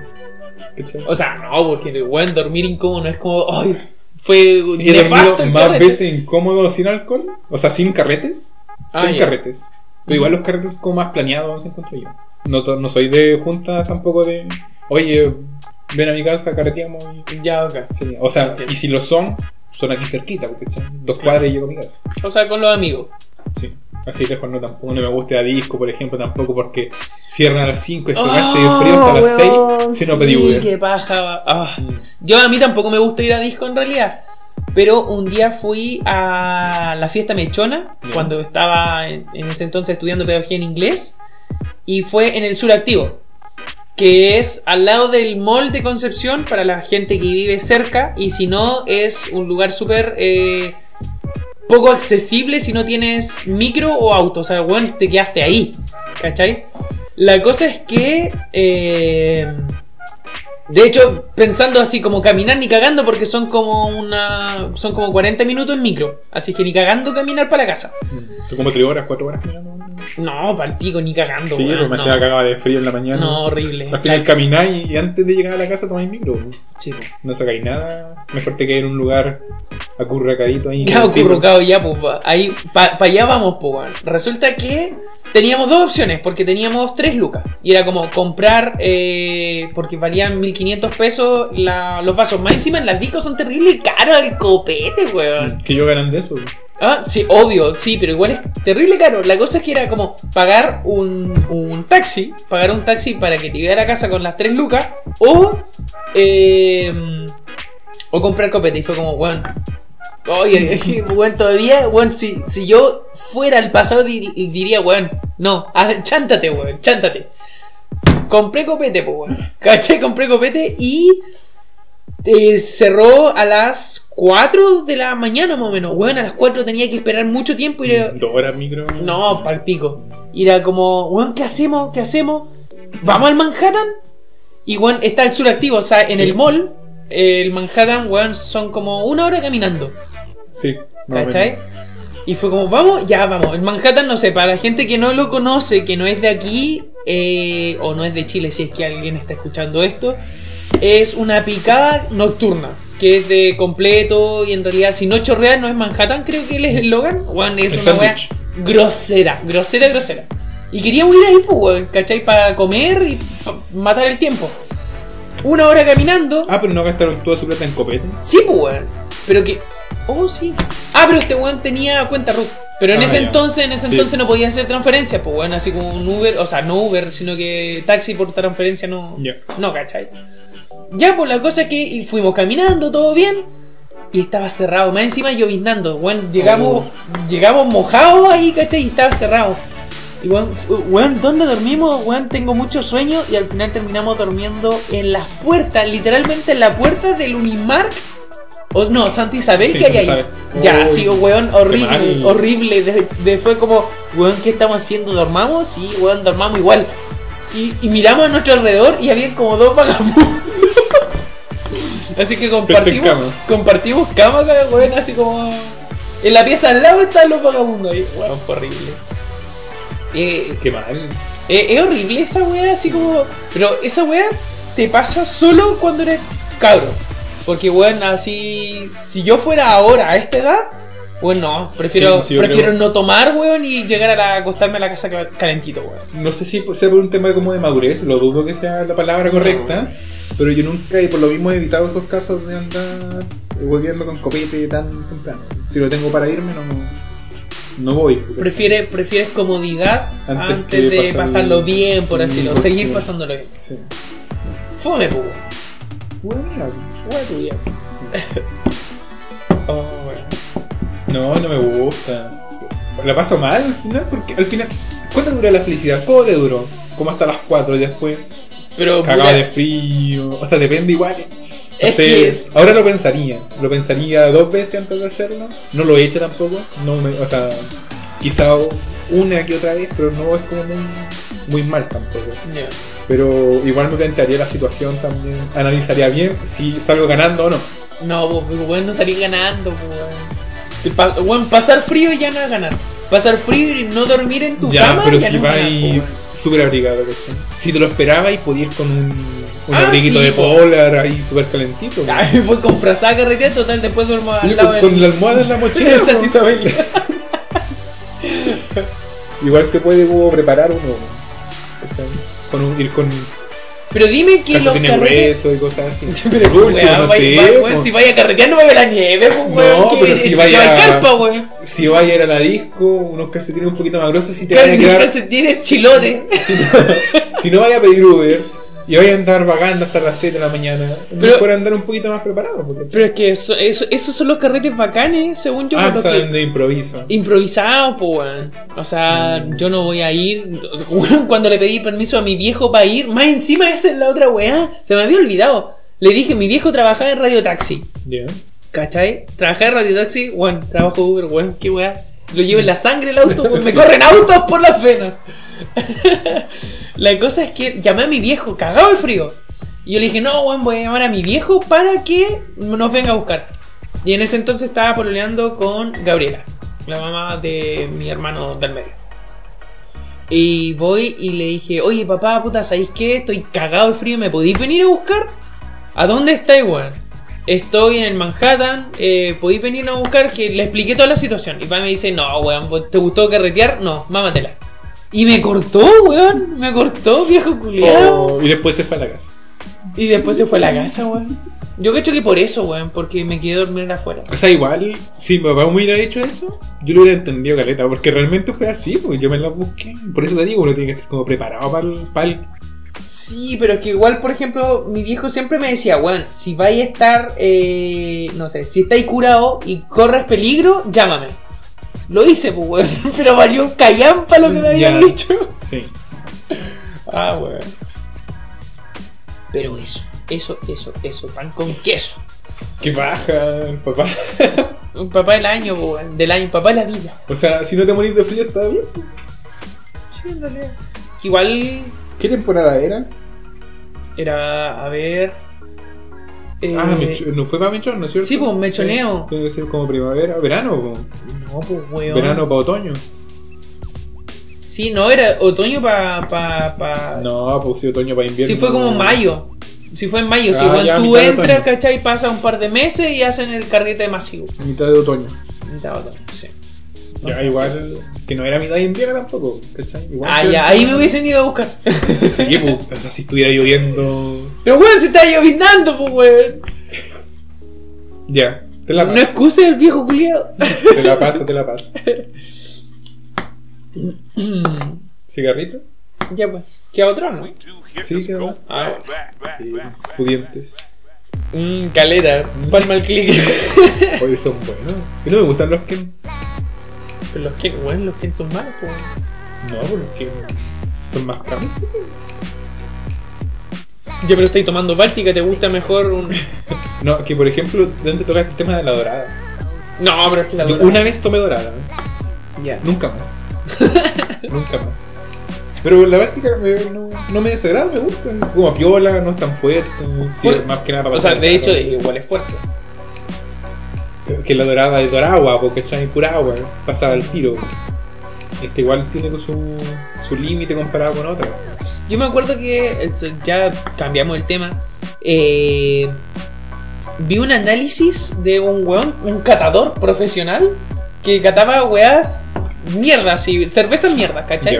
O sea, no, porque weón, dormir incómodo no es como, ay, fue He dormido más carrete. veces incómodo sin alcohol, o sea, sin carretes, Ah, ya. carretes. Pero igual los carretes como más planeados, encuentro yo. No, no soy de junta tampoco de, oye, ven a mi casa, carreteamos. Y... Ya, ok. Sí, O sea, Sí. y si lo son, son aquí cerquita, porque ¿cachai? dos cuadras y llego a mi casa. O sea, con los amigos. Sí. Así lejos no tampoco, no me gusta ir a disco, por ejemplo, tampoco porque cierran a las 5 y Oh, pegarse de frío hasta las 6 si no pedí sí, Uber. qué paja. Mm. Yo a mí tampoco me gusta ir a disco en realidad. Pero un día fui a la fiesta mechona cuando estaba en, en ese entonces estudiando pedagogía en inglés. Y fue en el sur activo. Que es al lado del mall de Concepción para la gente que vive cerca. Y si no, es un lugar súper eh, poco accesible si no tienes micro o auto. O sea, bueno, te quedaste ahí. ¿Cachai? La cosa es que. eh, de hecho, pensando así como caminar ni cagando, porque son como una. son como 40 minutos en micro. Así que ni cagando caminar para la casa. Son como 3 horas, 4 horas caminando. No, para el pico, ni cagando. Sí, weón, pero me no. hacía cagaba de frío en la mañana. No, horrible. Al final camináis y antes de llegar a la casa tomáis micro. Sí. No sacáis nada. Mejor te quedes en un lugar acurracadito ahí. Ya ocurrucado ya, pues ahí, para allá vamos, pues weón. Resulta que teníamos dos opciones, porque teníamos tres lucas. Y era como comprar, eh, porque valían 1500 pesos la- los vasos. Más encima en las discos son terribles caros el copete, weón. Que yo ganan de eso. Ah, sí, obvio, sí, pero igual es terrible caro. La cosa es que era como pagar un, un taxi, pagar un taxi para que te llevara a casa con las tres lucas, o, eh, o comprar copete. Y fue como, weón, oye, weón, todavía, weón, si, si yo fuera al pasado di- diría, weón, no, chántate, weón, chántate. Compré copete, pues, weón. ¿Cachai? Compré copete y eh, cerró a las 4 de la mañana más o menos. Weón, a las 4 tenía que esperar mucho tiempo y era... Dos horas micro. No, pal pico. Y era como, weón, ¿qué hacemos? ¿Qué hacemos? ¿Vamos al Manhattan? Y weón, está el sur activo, o sea, en Sí. el mall, el Manhattan, weón, son como una hora caminando. Sí. ¿Cachai? Y fue como, vamos, ya vamos. El Manhattan, no sé, para la gente que no lo conoce, que no es de aquí, eh, o no es de Chile, si es que alguien está escuchando esto, es una picada nocturna, que es de completo y en realidad, si no chorrea, no es Manhattan, creo que él es el eslogan. Weón, es El una wea grosera, grosera, grosera. Y queríamos ir ahí, pues, weón, ¿cachai? Para comer y pa- matar el tiempo. Una hora caminando. Ah, pero no gastaron toda su plata en copete. Sí, pues, weón. Pero que. Oh, sí. Ah, pero este weón tenía cuenta RUT. Pero en Ah, ese ya. entonces, en ese Sí. entonces no podía hacer transferencia, pues weón, así como un Uber, o sea, no Uber, sino que taxi por transferencia no. No, ¿cachai? Ya, pues la cosa es que fuimos caminando, todo bien. Y estaba cerrado, más encima lloviznando. Bueno, llegamos, llegamos mojados ahí, ¿cachai? Y estaba cerrado. Y weón, ¿dónde dormimos? Weón, tengo mucho sueño y al final terminamos durmiendo en las puertas, literalmente en la puerta del Unimark. O no, Santa Isabel Sí, que hay ahí. Ya, Uy, sí, weón, horrible, horrible. De, de- fue como, weón, ¿qué estamos haciendo? ¿Dormamos? Sí, weón, dormamos igual. Y, y miramos a nuestro alrededor y había como dos vagabundos. así que compartimos, cama. compartimos cama, weón, así como. En la pieza al lado están los vagabundos ahí. Weón, fue horrible. Eh, Qué mal. eh, es horrible esa weá, así como. Pero esa weá te pasa solo cuando eres cabro. Porque, weón, así. Si yo fuera ahora a esta edad, bueno, no. Prefiero, Sí, sí, yo prefiero creo- no tomar, weón, y llegar a la, acostarme a la casa cal- calentito, weón. No sé si sea por un tema como de madurez, lo dudo que sea la palabra correcta, pero yo nunca, y por lo mismo he evitado esos casos de andar volviendo con copete tan temprano. Si lo tengo para irme, no, no voy. Prefiere, prefieres comodidad Antes de pasarlo- pasarlo bien, por Sí, así decirlo. Seguir pasándolo bien. Sí. Fome, pues, weón. Bueno, mira, Tuya. Oh, weón. No, no me gusta. La paso mal al final, porque al final. ¿Cuánto dura la felicidad? ¿Cómo te duró? Como hasta las 4 y después. Pero, Cagado de frío. O sea, depende igual. Es sé, que es- ahora lo pensaría. Lo pensaría dos veces antes de hacerlo. No lo he hecho tampoco. No me, o sea, quizá una que otra vez, pero no es como muy, muy mal tampoco. ya. Pero igual me plantearía la situación también. Analizaría bien si salgo ganando o no. No, pues, weón, no salir ganando, pues. Y pa- weón, pasar frío ya no es ganar. Pasar frío y no dormir en tu Ya, cama pero ya si no vas pues, súper abrigado, ¿cachai? Si te lo esperabas y podías ir con un, un Ah, abriguito sí, de po. polar ahí súper calentito. Ay, fue con frazada carretera, total, después duermo Sí, al lado con, del- la almohada en la mochila. Igual se puede como preparar uno. ¿cachai? Con un, ir con Pero dime que los carretes... y cosas así. Pero no vaya- sé, vaya- si vaya a carretear no va a ver la nieve, pues, weón. No, que pero si vaya- lleva carpa, weón. Si vaya a ir a la disco, unos calcetines un poquito más gruesos y te a quedar. calcetines, chilote. Si no, si no vaya a pedir Uber y vaya a andar vagando hasta las 7 de la mañana, Pero- mejor andar un poquito más preparado. Porque... Pero es que eso, eso- esos son los carretes bacanes, según yo, ah, salen que... de improviso. Improvisado, pues. O sea, Mm. yo no voy a ir. Cuando le pedí permiso a mi viejo para ir, más encima esa es la otra weá. Se me había olvidado. Le dije, mi viejo trabajaba en Radio Taxi. Ya. ¿Cachai? Trabajaba en Radio Taxi, weón, trabajo Uber, weón, qué weá. Lo llevo en la sangre el auto, weón. Me corren autos por las venas. la cosa es que llamé a mi viejo, cagado el frío. Y yo le dije, no, weón, voy a llamar a mi viejo para que nos venga a buscar. Y en ese entonces estaba pololeando con Gabriela, la mamá de mi hermano del medio. Y voy y le dije, oye papá, puta, ¿sabéis qué? Estoy cagado de frío, ¿me podéis venir a buscar? ¿A dónde estáis, weón? Estoy en Manhattan, eh, ¿podéis venir a buscar? Que le expliqué toda la situación. Y papá me dice, no, weón, ¿te gustó carretear? No, mámatela. Y me cortó, weón, me cortó, viejo culiado. Oh, y después se fue a la casa. Y después se fue a la casa, weón. Yo creo que por eso, weón, porque me quedé dormir afuera. O sea, igual, si mi papá me hubiera hecho eso, yo lo hubiera entendido, Caleta, porque realmente fue así, pues yo me la busqué. Por eso te digo, uno tiene que estar como preparado para el. Para el... Sí, pero es que igual, por ejemplo, mi viejo siempre me decía, weón, si vais a estar, eh, no sé, si estáis curado y corres peligro, llámame. Lo hice, pues, weón, pero valió callampa lo que me habían dicho. Sí. Ah, weón. Pero eso, eso, eso, eso, pan con queso. Qué baja, papá. Un papá del año, pues, weón, del año, papá de la vida. O sea, si no te morís de frío, está bien. Sí, en realidad. Igual ¿Qué temporada era? era, a ver... eh, ah, mecho- no fue para mechón, ¿no es cierto? sí, pues, mechoneo. Sí, Debe ser como primavera, verano, como No, pues, weón. verano para otoño. Sí, no, era otoño para... Pa, pa... No, pues sí, otoño para invierno. Si fue como mayo. Si fue en mayo, si Ah, cuando ya, tú entras. ¿cachai? Pasa un par de meses y hacen el carrete masivo. Mitad de otoño. Mitad de otoño, sí. Ya, igual que no era mitad de invierno tampoco, ¿cachai? Igual Ah, ya, ahí me hubiesen ido a buscar. Sí, pues, o sea, si estuviera lloviendo. Pero weón, se está llovinando, pues weón. Ya, te la No paso. excuse el viejo culiado. Te la paso, te la paso. ¿Cigarrito? ya pues. ¿Qué otro, no? Sí, que va. Ah, Sí, pudientes. Mmm, caleta. Palma al clic. Oye, son buenos. Y no me gustan los que. Pero los que, bueno, los que son malos, pues. No, porque son más caros. Ya, pero estoy tomando Báltica, ¿te gusta mejor un.? No, que por ejemplo, ¿dónde toca el tema de la dorada? No, pero es que la Yo dorada- una vez tomé dorada. Ya. nunca más. nunca más. Pero la Báltica me- no, no me desagrada, me gusta. Como piola, no es tan fuerte. sí, más que nada para O sea, de hecho, igual es fuerte. Que la dorada es doragua, porque está en pura agua, pasada al tiro. Este igual tiene su, su límite comparado con otras. Yo me acuerdo que, el- ya cambiamos el tema, eh, vi un análisis de un weón, un catador profesional, que cataba weas mierdas, y cervezas mierdas, ¿cachai?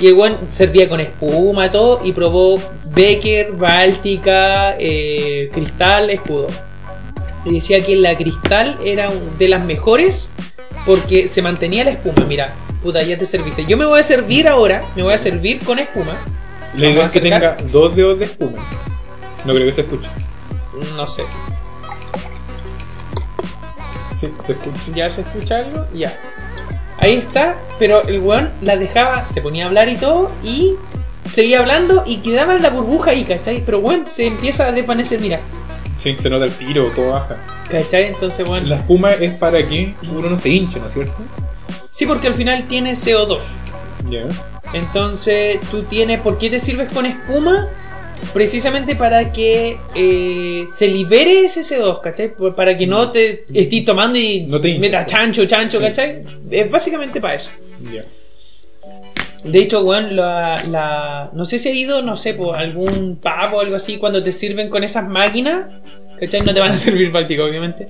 Y el weón servía con espuma y todo, y probó Becker, Báltica, eh, Cristal, Escudo. Y decía que la Cristal era de las mejores porque se mantenía la espuma. Mira, puta, ya te serviste. Yo me voy a servir ahora, me voy a servir con espuma. La idea es que tenga dos dedos de espuma. No creo que se escuche. No sé. Sí, se escucha. ¿Ya se escucha algo? Ya. Ahí está, pero el weón la dejaba, se ponía a hablar y todo, y seguía hablando y quedaba la burbuja ahí, ¿cachai? Pero weón, se empieza a desvanecer, mira, Sí, se nota el tiro, todo baja. ¿cachai? Entonces, weón. La espuma es para que uno no se hinche, ¿no es cierto? Sí, porque al final tiene CO2. Ya. Entonces, tú tienes, ¿por qué te sirves con espuma? Precisamente para que eh, se libere ese CO2, ¿cachai? Para que no te estés tomando y No te hinches. meta chancho, chancho, Sí. ¿cachai? Es básicamente para eso. Ya. De hecho, weón, la, la- no sé si ha ido, no sé, por algún pub o algo así, cuando te sirven con esas máquinas, ¿cachai? No te van a servir báltico, obviamente.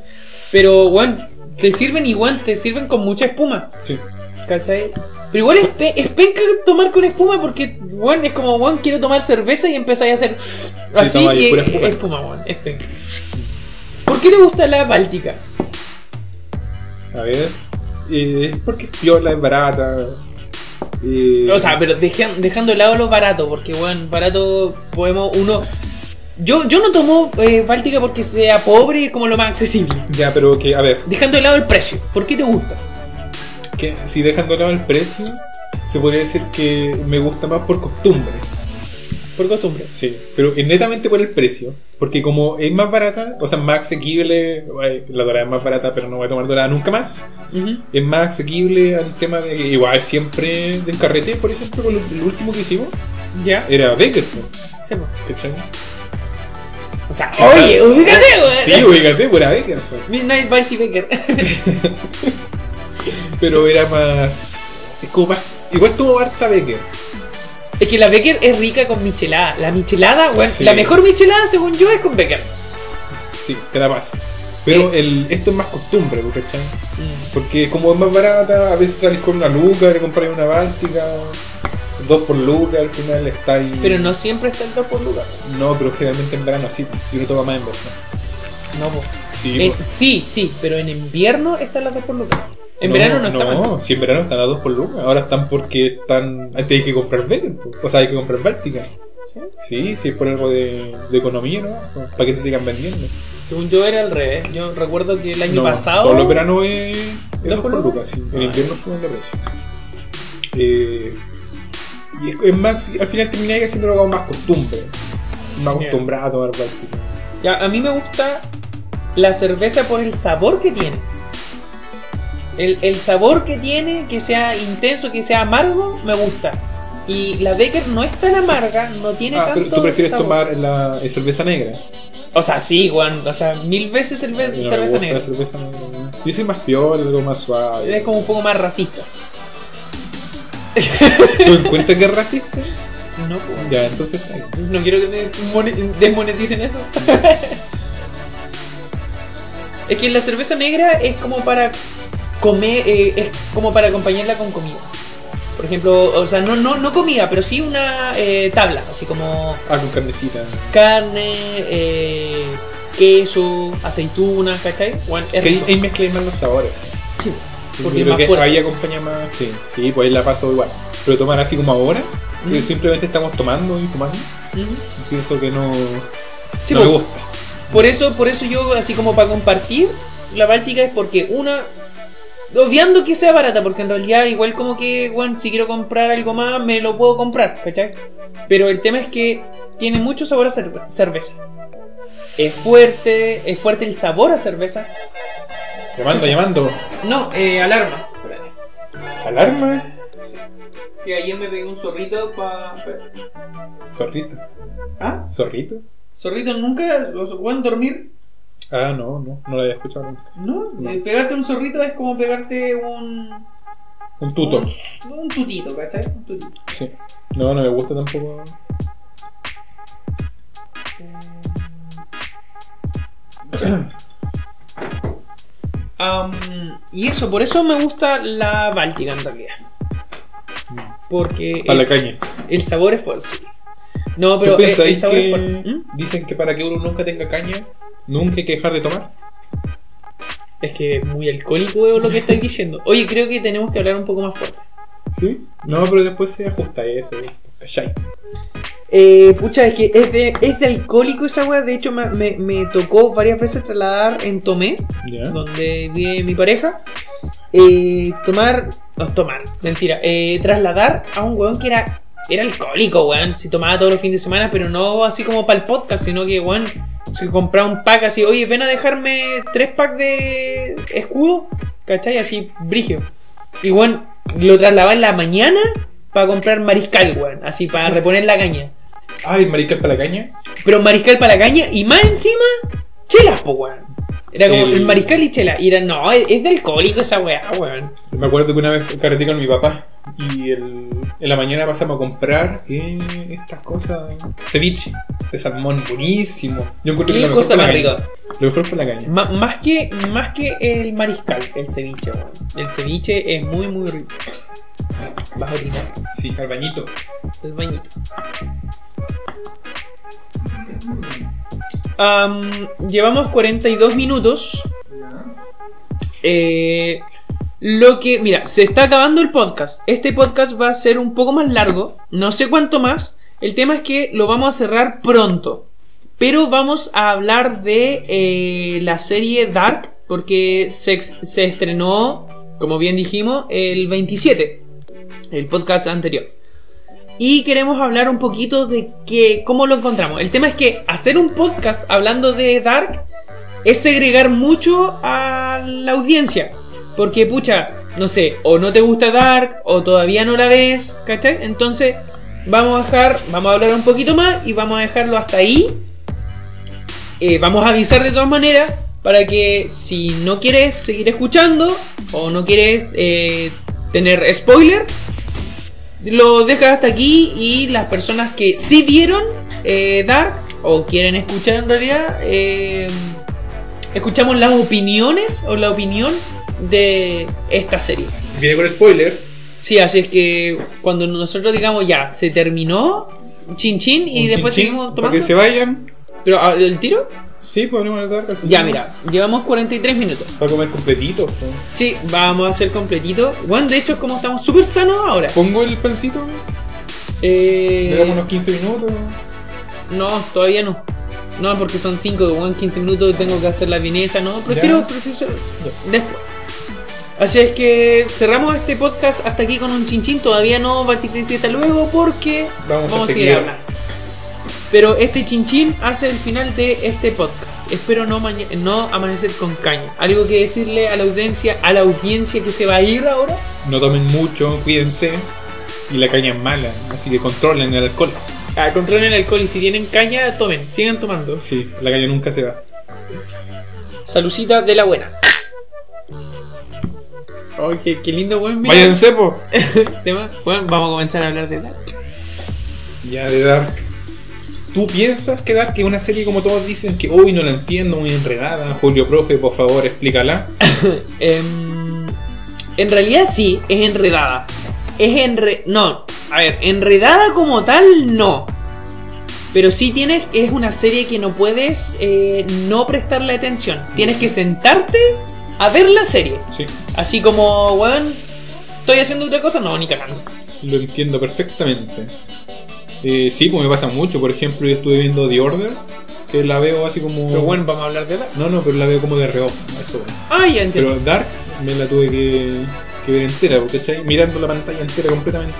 Pero, weón, te sirven igual, te sirven con mucha espuma, Sí. ¿cachai? Pero igual es, pe- es penca tomar con espuma porque, weón, es como, weón, quiero tomar cerveza y empezáis a hacer así y es espuma. espuma, weón, es penca. ¿Por qué te gusta la báltica? A ver. Eh, porque es piola, es barata. Eh, O sea, pero dejan- dejando de lado lo barato, porque bueno, barato podemos uno. Yo, yo no tomo eh, Báltica porque sea pobre como lo más accesible. Ya, pero que, a ver, Dejando de lado el precio, ¿por qué te gusta? que si dejan de lado el precio, se podría decir que me gusta más por costumbre. Por costumbre. Sí, pero es netamente por el precio. Porque como es más barata, o sea, más asequible, la dorada es más barata, pero no voy a tomar dorada nunca más. Es más asequible al tema de igual siempre del carrete, por ejemplo, con lo, lo último que hicimos, Ya. era Becker, po, Sí. O sea, oye, ubícate, weón. Sí, ubícate, era Becker. po. Midnight Bounty Baker. Pero era más. Es como más. Igual tuvo harta Becker. Es que la Becker es rica con michelada. La michelada, Sí. la mejor michelada según yo es con Becker. Sí, te da más. Pero Eh. el, esto es más costumbre, ¿cachai? Mm. Porque como es más barata, a veces sales con una luca, le compras una báltica, dos por luca, al final está ahí. Pero no siempre está el 2 por lugar. No, pero generalmente en verano sí, y uno toma más en bolsa. No, po. Sí, sí, sí, pero en invierno están las 2 por lugar. En No, verano no está mal. No, si en verano están a dos por luca, ahora están porque están. Antes hay que comprar po. o sea, hay que comprar báltica. ¿Sí? Sí, sí, es por algo de, de economía, ¿no? Para que se sigan vendiendo. Según yo era al revés. Yo recuerdo que el año No, pasado. Todos los veranos es, es ¿Dos dos por lucas? sí. Ah. En invierno suben de precio. Eh, y es, es más, al final termináis haciéndolo como más costumbre. Más Bien. acostumbrado a tomar báltica. Ya, a mí me gusta la cerveza por el sabor que tiene. El, el sabor que tiene, que sea intenso, que sea amargo, me gusta. Y la Becker no es tan amarga, no tiene Ah, tanto pero tú prefieres sabor. tomar la eh, cerveza negra. O sea, sí, Juan. O sea, mil veces cerveza, no negra. la cerveza negra. Yo soy más piola, algo más suave. Eres como un poco más racista. ¿Tú encuentras que es racista? No, pues. Ya, entonces. No quiero que desmoneticen eso. es que la cerveza negra es como para comer, eh, es como para acompañarla con comida. Por ejemplo, o sea, no, no, no comida, pero sí una eh, tabla, así como Ah, con carnecita. carne, eh, queso, aceituna, ¿cachai? Bueno, es Que rico. ahí más los sabores. Sí, Yo porque es creo más que fuerte. ahí acompaña más. Sí, sí, pues ahí la paso igual. Pero tomar así como ahora, que simplemente estamos tomando y fumando. Mm. Pienso que no, Sí, no me po. gusta. Por eso, por eso yo, así como para compartir, la Báltica es porque una. Obviando que sea barata, porque en realidad, igual como que, bueno, si quiero comprar algo más, me lo puedo comprar, ¿cachai? Pero el tema es que tiene mucho sabor a cerve- cerveza. Es fuerte, es fuerte el sabor a cerveza. Llamando, llamando. No, eh, alarma. Espérate. Alarma. Que ayer me pegué un zorrito para. Zorrito. ¿Ah? ¿Zorrito? ¿Zorrito nunca los pueden dormir? Ah, no, no, no lo había escuchado nunca. No, No. eh, pegarte un zorrito es como pegarte un. Un tuto. Un, un tutito, ¿cachai? Un tutito. Sí. No, no me gusta tampoco. Am, y eso, por eso me gusta la Báltica en realidad. Porque Para la el, caña. el sabor es fuerte. sí. No, pero ¿Tú el, sabor es fuerte. ¿Mm? dicen que para que uno nunca tenga caña, nunca hay que dejar de tomar? Es que es muy alcohólico lo que estáis diciendo. Oye, creo que tenemos que hablar un poco más fuerte. ¿Sí? No, pero después se ajusta eso. Eh, pucha, es que es de, es de alcohólico esa weá. De hecho, me, me- me tocó varias veces trasladar en Tomé, donde vive mi pareja. eh, tomar. No, tomar, mentira. eh, trasladar a un weón que era. Era alcohólico, weón. Si tomaba todos los fines de semana, pero no así como para el podcast, sino que, weón, si compraba un pack así, oye, ven a dejarme tres packs de escudo, ¿cachai? Así, brigio. Y, weón, lo trasladaba en la mañana para comprar mariscal, weón. Así, para reponer la caña. Ay, mariscal para la caña. Pero mariscal para la caña y más encima, chelas, po, weón. Era como El- el, mariscal y chela. Y era, no, es, es de alcohólico esa weá, weón. Me acuerdo que una vez carreté con mi papá y el- en la mañana pasamos a comprar eh, estas cosas. Ceviche de salmón, buenísimo. Yo encuentro que Qué lo mejor cosa más la caña. rica. Lo mejor para la caña. Más, que, más que el mariscal, el ceviche, weón. El ceviche es muy, muy rico. Vas a orinar. Sí, al bañito. El bañito. Am, llevamos 42 minutos. Eh, lo que, mira, se está acabando el podcast. Este podcast va a ser un poco más largo. No sé cuánto más. El tema es que lo vamos a cerrar pronto. Pero vamos a hablar de eh, la serie Dark. Porque se, se estrenó, como bien dijimos, el 27. El podcast anterior. Y queremos hablar un poquito de que, cómo lo encontramos. El tema es que hacer un podcast hablando de Dark es segregar mucho a la audiencia. Porque, pucha, no sé, o no te gusta Dark, o todavía no la ves, ¿cachai? Entonces, vamos a dejar, vamos a hablar un poquito más y vamos a dejarlo hasta ahí. Eh, vamos a avisar de todas maneras para que si no quieres seguir escuchando o no quieres eh, tener spoiler, lo dejas hasta aquí y las personas que sí vieron eh, Dark o quieren escuchar en realidad, escuchamos las opiniones o la opinión de esta serie. Viene con spoilers. Sí, así es que cuando nosotros digamos ya, se terminó, chin chin, y un después seguimos Para tomando. que se vayan. Pero ¿ah, el tiro, Sí, podemos dar al ya mira, llevamos 43 minutos. Para comer completito. po. Sí, vamos a hacer completito. Bueno, de hecho, como estamos súper sanos ahora. Pongo el pancito. Eh, Le damos unos 15 minutos. No, todavía no. No, porque son 5, bueno, 15 minutos tengo que hacer la vienesa, no, prefiero, prefiero después. Así es que cerramos este podcast hasta aquí con un chinchín, todavía no Baticrisis hasta luego porque Vamos, a seguir seguir. hablando. Pero este chinchín hace el final de este podcast. Espero no amanecer con caña. Algo que decirle a la audiencia, a la audiencia que se va a ir ahora. No tomen mucho, cuídense. Y la caña es mala, así que controlen el alcohol. Ah, controlen el alcohol y si tienen caña, tomen, sigan tomando. Sí, la caña nunca se va. Salucita de la buena. Ay, qué, qué lindo, mira. Váyanse, po. tema. Bueno, vamos a comenzar a hablar de Dark. Ya de Dark. ¿Tú piensas que Dark es una serie como todos dicen que hoy no la entiendo, muy enredada? Julio Profe, por favor, explícala. Em, en realidad sí, es enredada. Es enre... No, a ver, enredada como tal, no. Pero sí tienes, es una serie que no puedes eh, no prestarle atención. Tienes que sentarte a ver la serie. Sí. Así como, weón, estoy haciendo otra cosa, no, ni cagando. lo entiendo perfectamente. Eh, sí, pues me pasa mucho. Por ejemplo, yo estuve viendo The Order, que la veo así como. Pero bueno, vamos a hablar de la. No, no, pero la veo como de reojo. Eso. Ah, ya entiendo. Pero Dark me la tuve que, que ver entera, porque ¿cachai? mirando la pantalla entera completamente.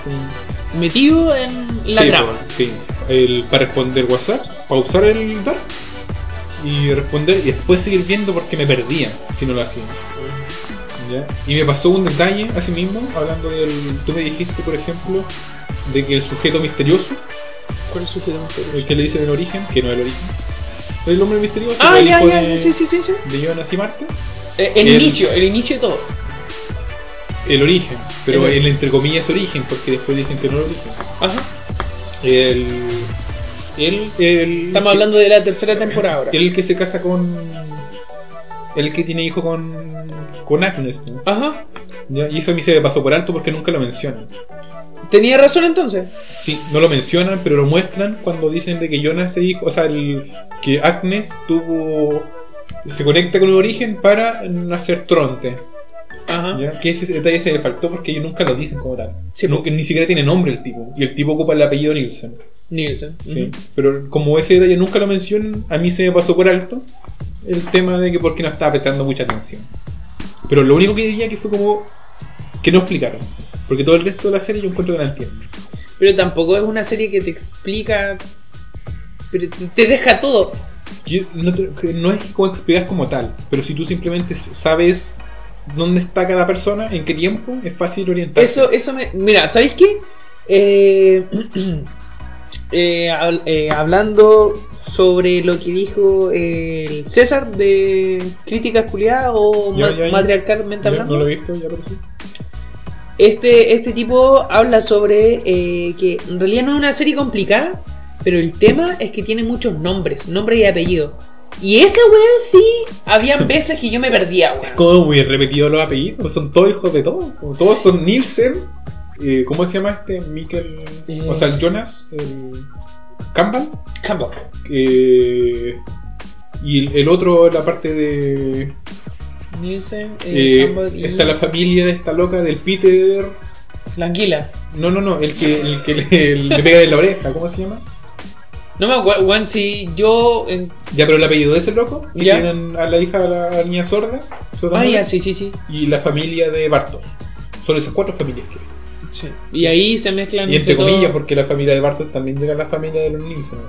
Metido en la sí, trama. pues, sí. El, para responder WhatsApp, pausar el Dark y responder y después seguir viendo porque me perdía si no lo hacía. ¿ya? Y me pasó un detalle así mismo, hablando del. Tú me dijiste, por ejemplo, de que el sujeto misterioso, ¿Cuál es su sujeto misterioso? el que le dicen el origen, que no es el origen, el hombre misterioso, Ah, el ya, hijo ya, de, sí, sí, sí, sí. de Jonas y Marta, Eh, el, El- inicio, el inicio de todo. el origen, pero El- el, entre comillas origen, porque después dicen que no es el origen. Ajá. El. El, el Estamos hablando de la tercera temporada ahora. El que se casa con. El que tiene hijo con. con Agnes. ¿no? Ajá. Y eso a mí se me pasó por alto porque nunca lo mencionan. Tenía razón entonces. Sí, no lo mencionan, pero lo muestran cuando dicen de que Jonas se hijo. O sea, el, que Agnes tuvo. Se conecta con el origen para nacer Tronte. Ajá. ¿ya? Que ese detalle se me faltó porque ellos nunca lo dicen como tal. Sí, ni siquiera tiene nombre el tipo. Y el tipo ocupa el apellido Nielsen. Nielsen. Sí. Pero como ese detalle nunca lo mencionan, a mí se me pasó por alto el tema de que porque no estaba prestando mucha atención. Pero lo único que diría que fue como que no explicaron. Porque todo el resto de la serie yo encuentro que la entiendo. Pero tampoco es una serie que te explica. Pero te- deja todo. Yo- no, te- que no es como explicar como tal, pero si tú simplemente sabes dónde está cada persona, en qué tiempo, es fácil orientarse. Eso, eso me. Mira, ¿sabéis qué? Eh, eh, eh, hablando sobre lo que dijo eh, el César de crítica culiada o Ya, ma- matriarcalmente Ya, hablando. no lo he visto, ya sí. Este, este tipo habla sobre eh, que en realidad no es una serie complicada, pero el tema es que tiene muchos nombres, nombres y apellidos. Y esa weá sí, habían veces que yo me perdía, weón. Como muy repetido los apellidos, son todos hijos de todos. Todos son Nielsen. Eh, ¿Cómo se llama este? Eh. O sea, el Jonas. El Campbell. Campbell. eh, y el, otro, la parte de. Nielsen, eh, eh, Campbell y está la familia de esta loca del Peter. la anguila. No, no, no, el que, el que le, le pega en la oreja, ¿cómo se llama? No me acuerdo, weón, si yo... en- Ya, pero el apellido de ese loco, que Ya. tienen a la hija de la niña sorda, Ah, ya, sí, sí, sí. y la familia de Bartos. Son esas cuatro familias que hay. Sí. Y ahí se mezclan Y entre comillas, porque la familia de Bartos también llega a la familia de los Nielsen.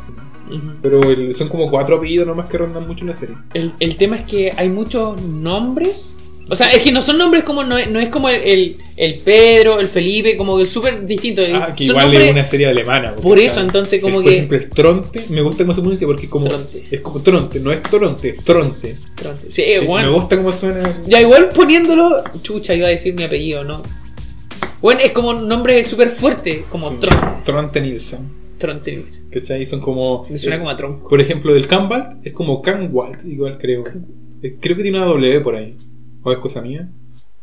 Pero el- son como cuatro apellidos nomás que rondan mucho en la serie. el, el tema es que hay muchos nombres. O sea, es que no son nombres como. No no es como el, el, Pedro, el Felipe, como que súper distinto. Ah, que Son igual nombres- es una serie alemana. Por está- eso, entonces, como que- Por ejemplo, el Tronte, me gusta cómo se pronuncia porque como. Tronte. Es como Tronte, no es Toronte, es Tronte. Sí, Sí, bueno. Me gusta cómo suena. Ya igual poniéndolo. Chucha, iba a decir mi apellido, ¿no? Bueno, es como un nombre súper fuerte, como Sí, Tron. Tronte Nielsen. Tron Tennis. ¿Cachai? Son como. Me suena eh, como a tronco. Por ejemplo, del Campbell es como Canwald, igual creo. Eh, Creo que tiene una W por ahí. ¿O es cosa mía?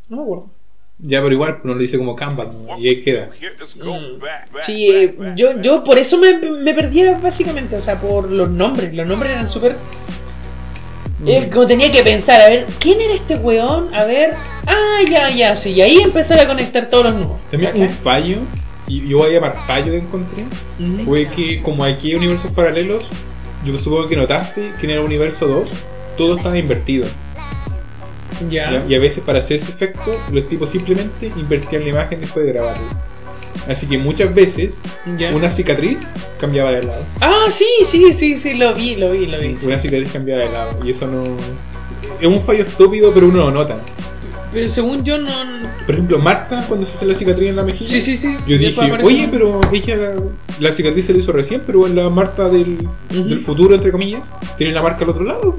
No me acuerdo. Ya, pero igual no lo dice como Campbell, ¿no? y ahí queda. Mm. Sí, eh, yo, yo por eso me, me perdía básicamente, o sea, por los nombres. Los nombres eran súper. Eh, como tenía que pensar, a ver, ¿quién era este weón? A ver, ah, ya, ya, sí, y ahí empezar a conectar todos los nudos. También un fallo, y yo voy a llamar fallo que encontré, Ujú. fue que como aquí hay universos paralelos, yo supongo que notaste que en el universo 2 todo estaba invertido. Ya. ¿ya? Y a veces para hacer ese efecto, los tipos simplemente invertían la imagen después de grabarla. Así que muchas veces ya. una cicatriz cambiaba de lado. Ah, sí, sí, sí, sí, lo vi, lo vi, lo vi. sí. Una cicatriz cambiaba de lado. Y eso no. Es un fallo estúpido, pero uno lo nota. Pero según yo no. Por ejemplo, Marta, cuando se hace la cicatriz en la mejilla. Sí, sí, sí. Yo Después dije, aparece oye, pero ella, la cicatriz se la hizo recién, pero en la Marta del, Ujú. del futuro, entre comillas, tiene la marca al otro lado.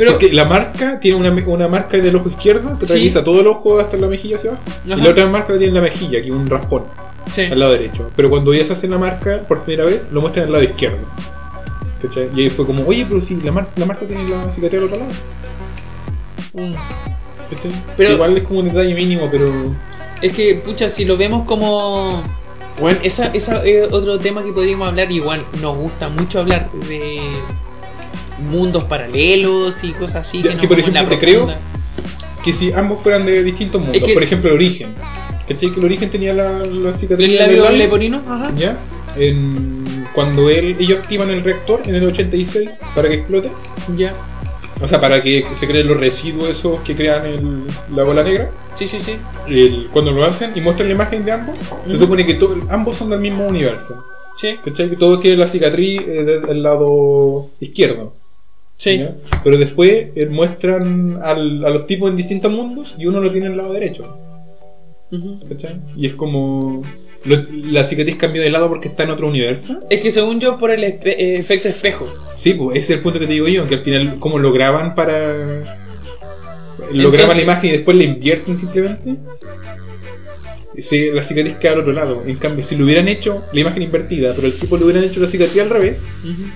Pero. Porque la marca tiene una, una marca en el ojo izquierdo que Sí. atraviesa todo el ojo hasta la mejilla hacia abajo. Ajá. Y la otra marca la tiene en la mejilla, aquí un raspón, Sí. al lado derecho. Pero cuando ya se hace la marca por primera vez, lo muestran al lado izquierdo. ¿Cachai? Y ahí fue como, oye, pero si la, mar- la marca tiene la cicatriz al otro lado. Mm. Pero- Igual es como un detalle mínimo, pero. Es que, pucha, si lo vemos como. Bueno, esa, esa es otro tema que podríamos hablar. Igual nos gusta mucho hablar de mundos paralelos y cosas así. Ya, que, por en la ejemplo, te creo que si ambos fueran de distintos mundos, Es que por ejemplo, el origen, ¿Cachai? Que el origen tenía la, la cicatriz ¿El labio leporino? Ajá. ¿Ya? En- cuando él, ellos activan el reactor en el 86 para que explote, Ya. o sea, para que se creen los residuos esos que crean el- la bola negra, Sí, sí, sí. el- cuando lo hacen y muestran la imagen de ambos, se supone que to- ambos son del mismo universo. Sí. ¿Cachai? Que todos tienen la cicatriz eh, del, del lado izquierdo. Sí. ¿ya? Pero después eh, muestran al- a los tipos en distintos mundos y uno lo tiene en el lado derecho. ¿cachai? Y es como. lo- la cicatriz cambió de lado porque está en otro universo. Es que según yo, por el espe- eh, efecto espejo. Sí, pues ese es el punto que te digo yo, que al final, como lo graban para. Lo graban la imagen y después la invierten simplemente. Sí, la cicatriz queda al otro lado. En cambio, si lo hubieran hecho la imagen invertida, pero el tipo le hubieran hecho la cicatriz al revés,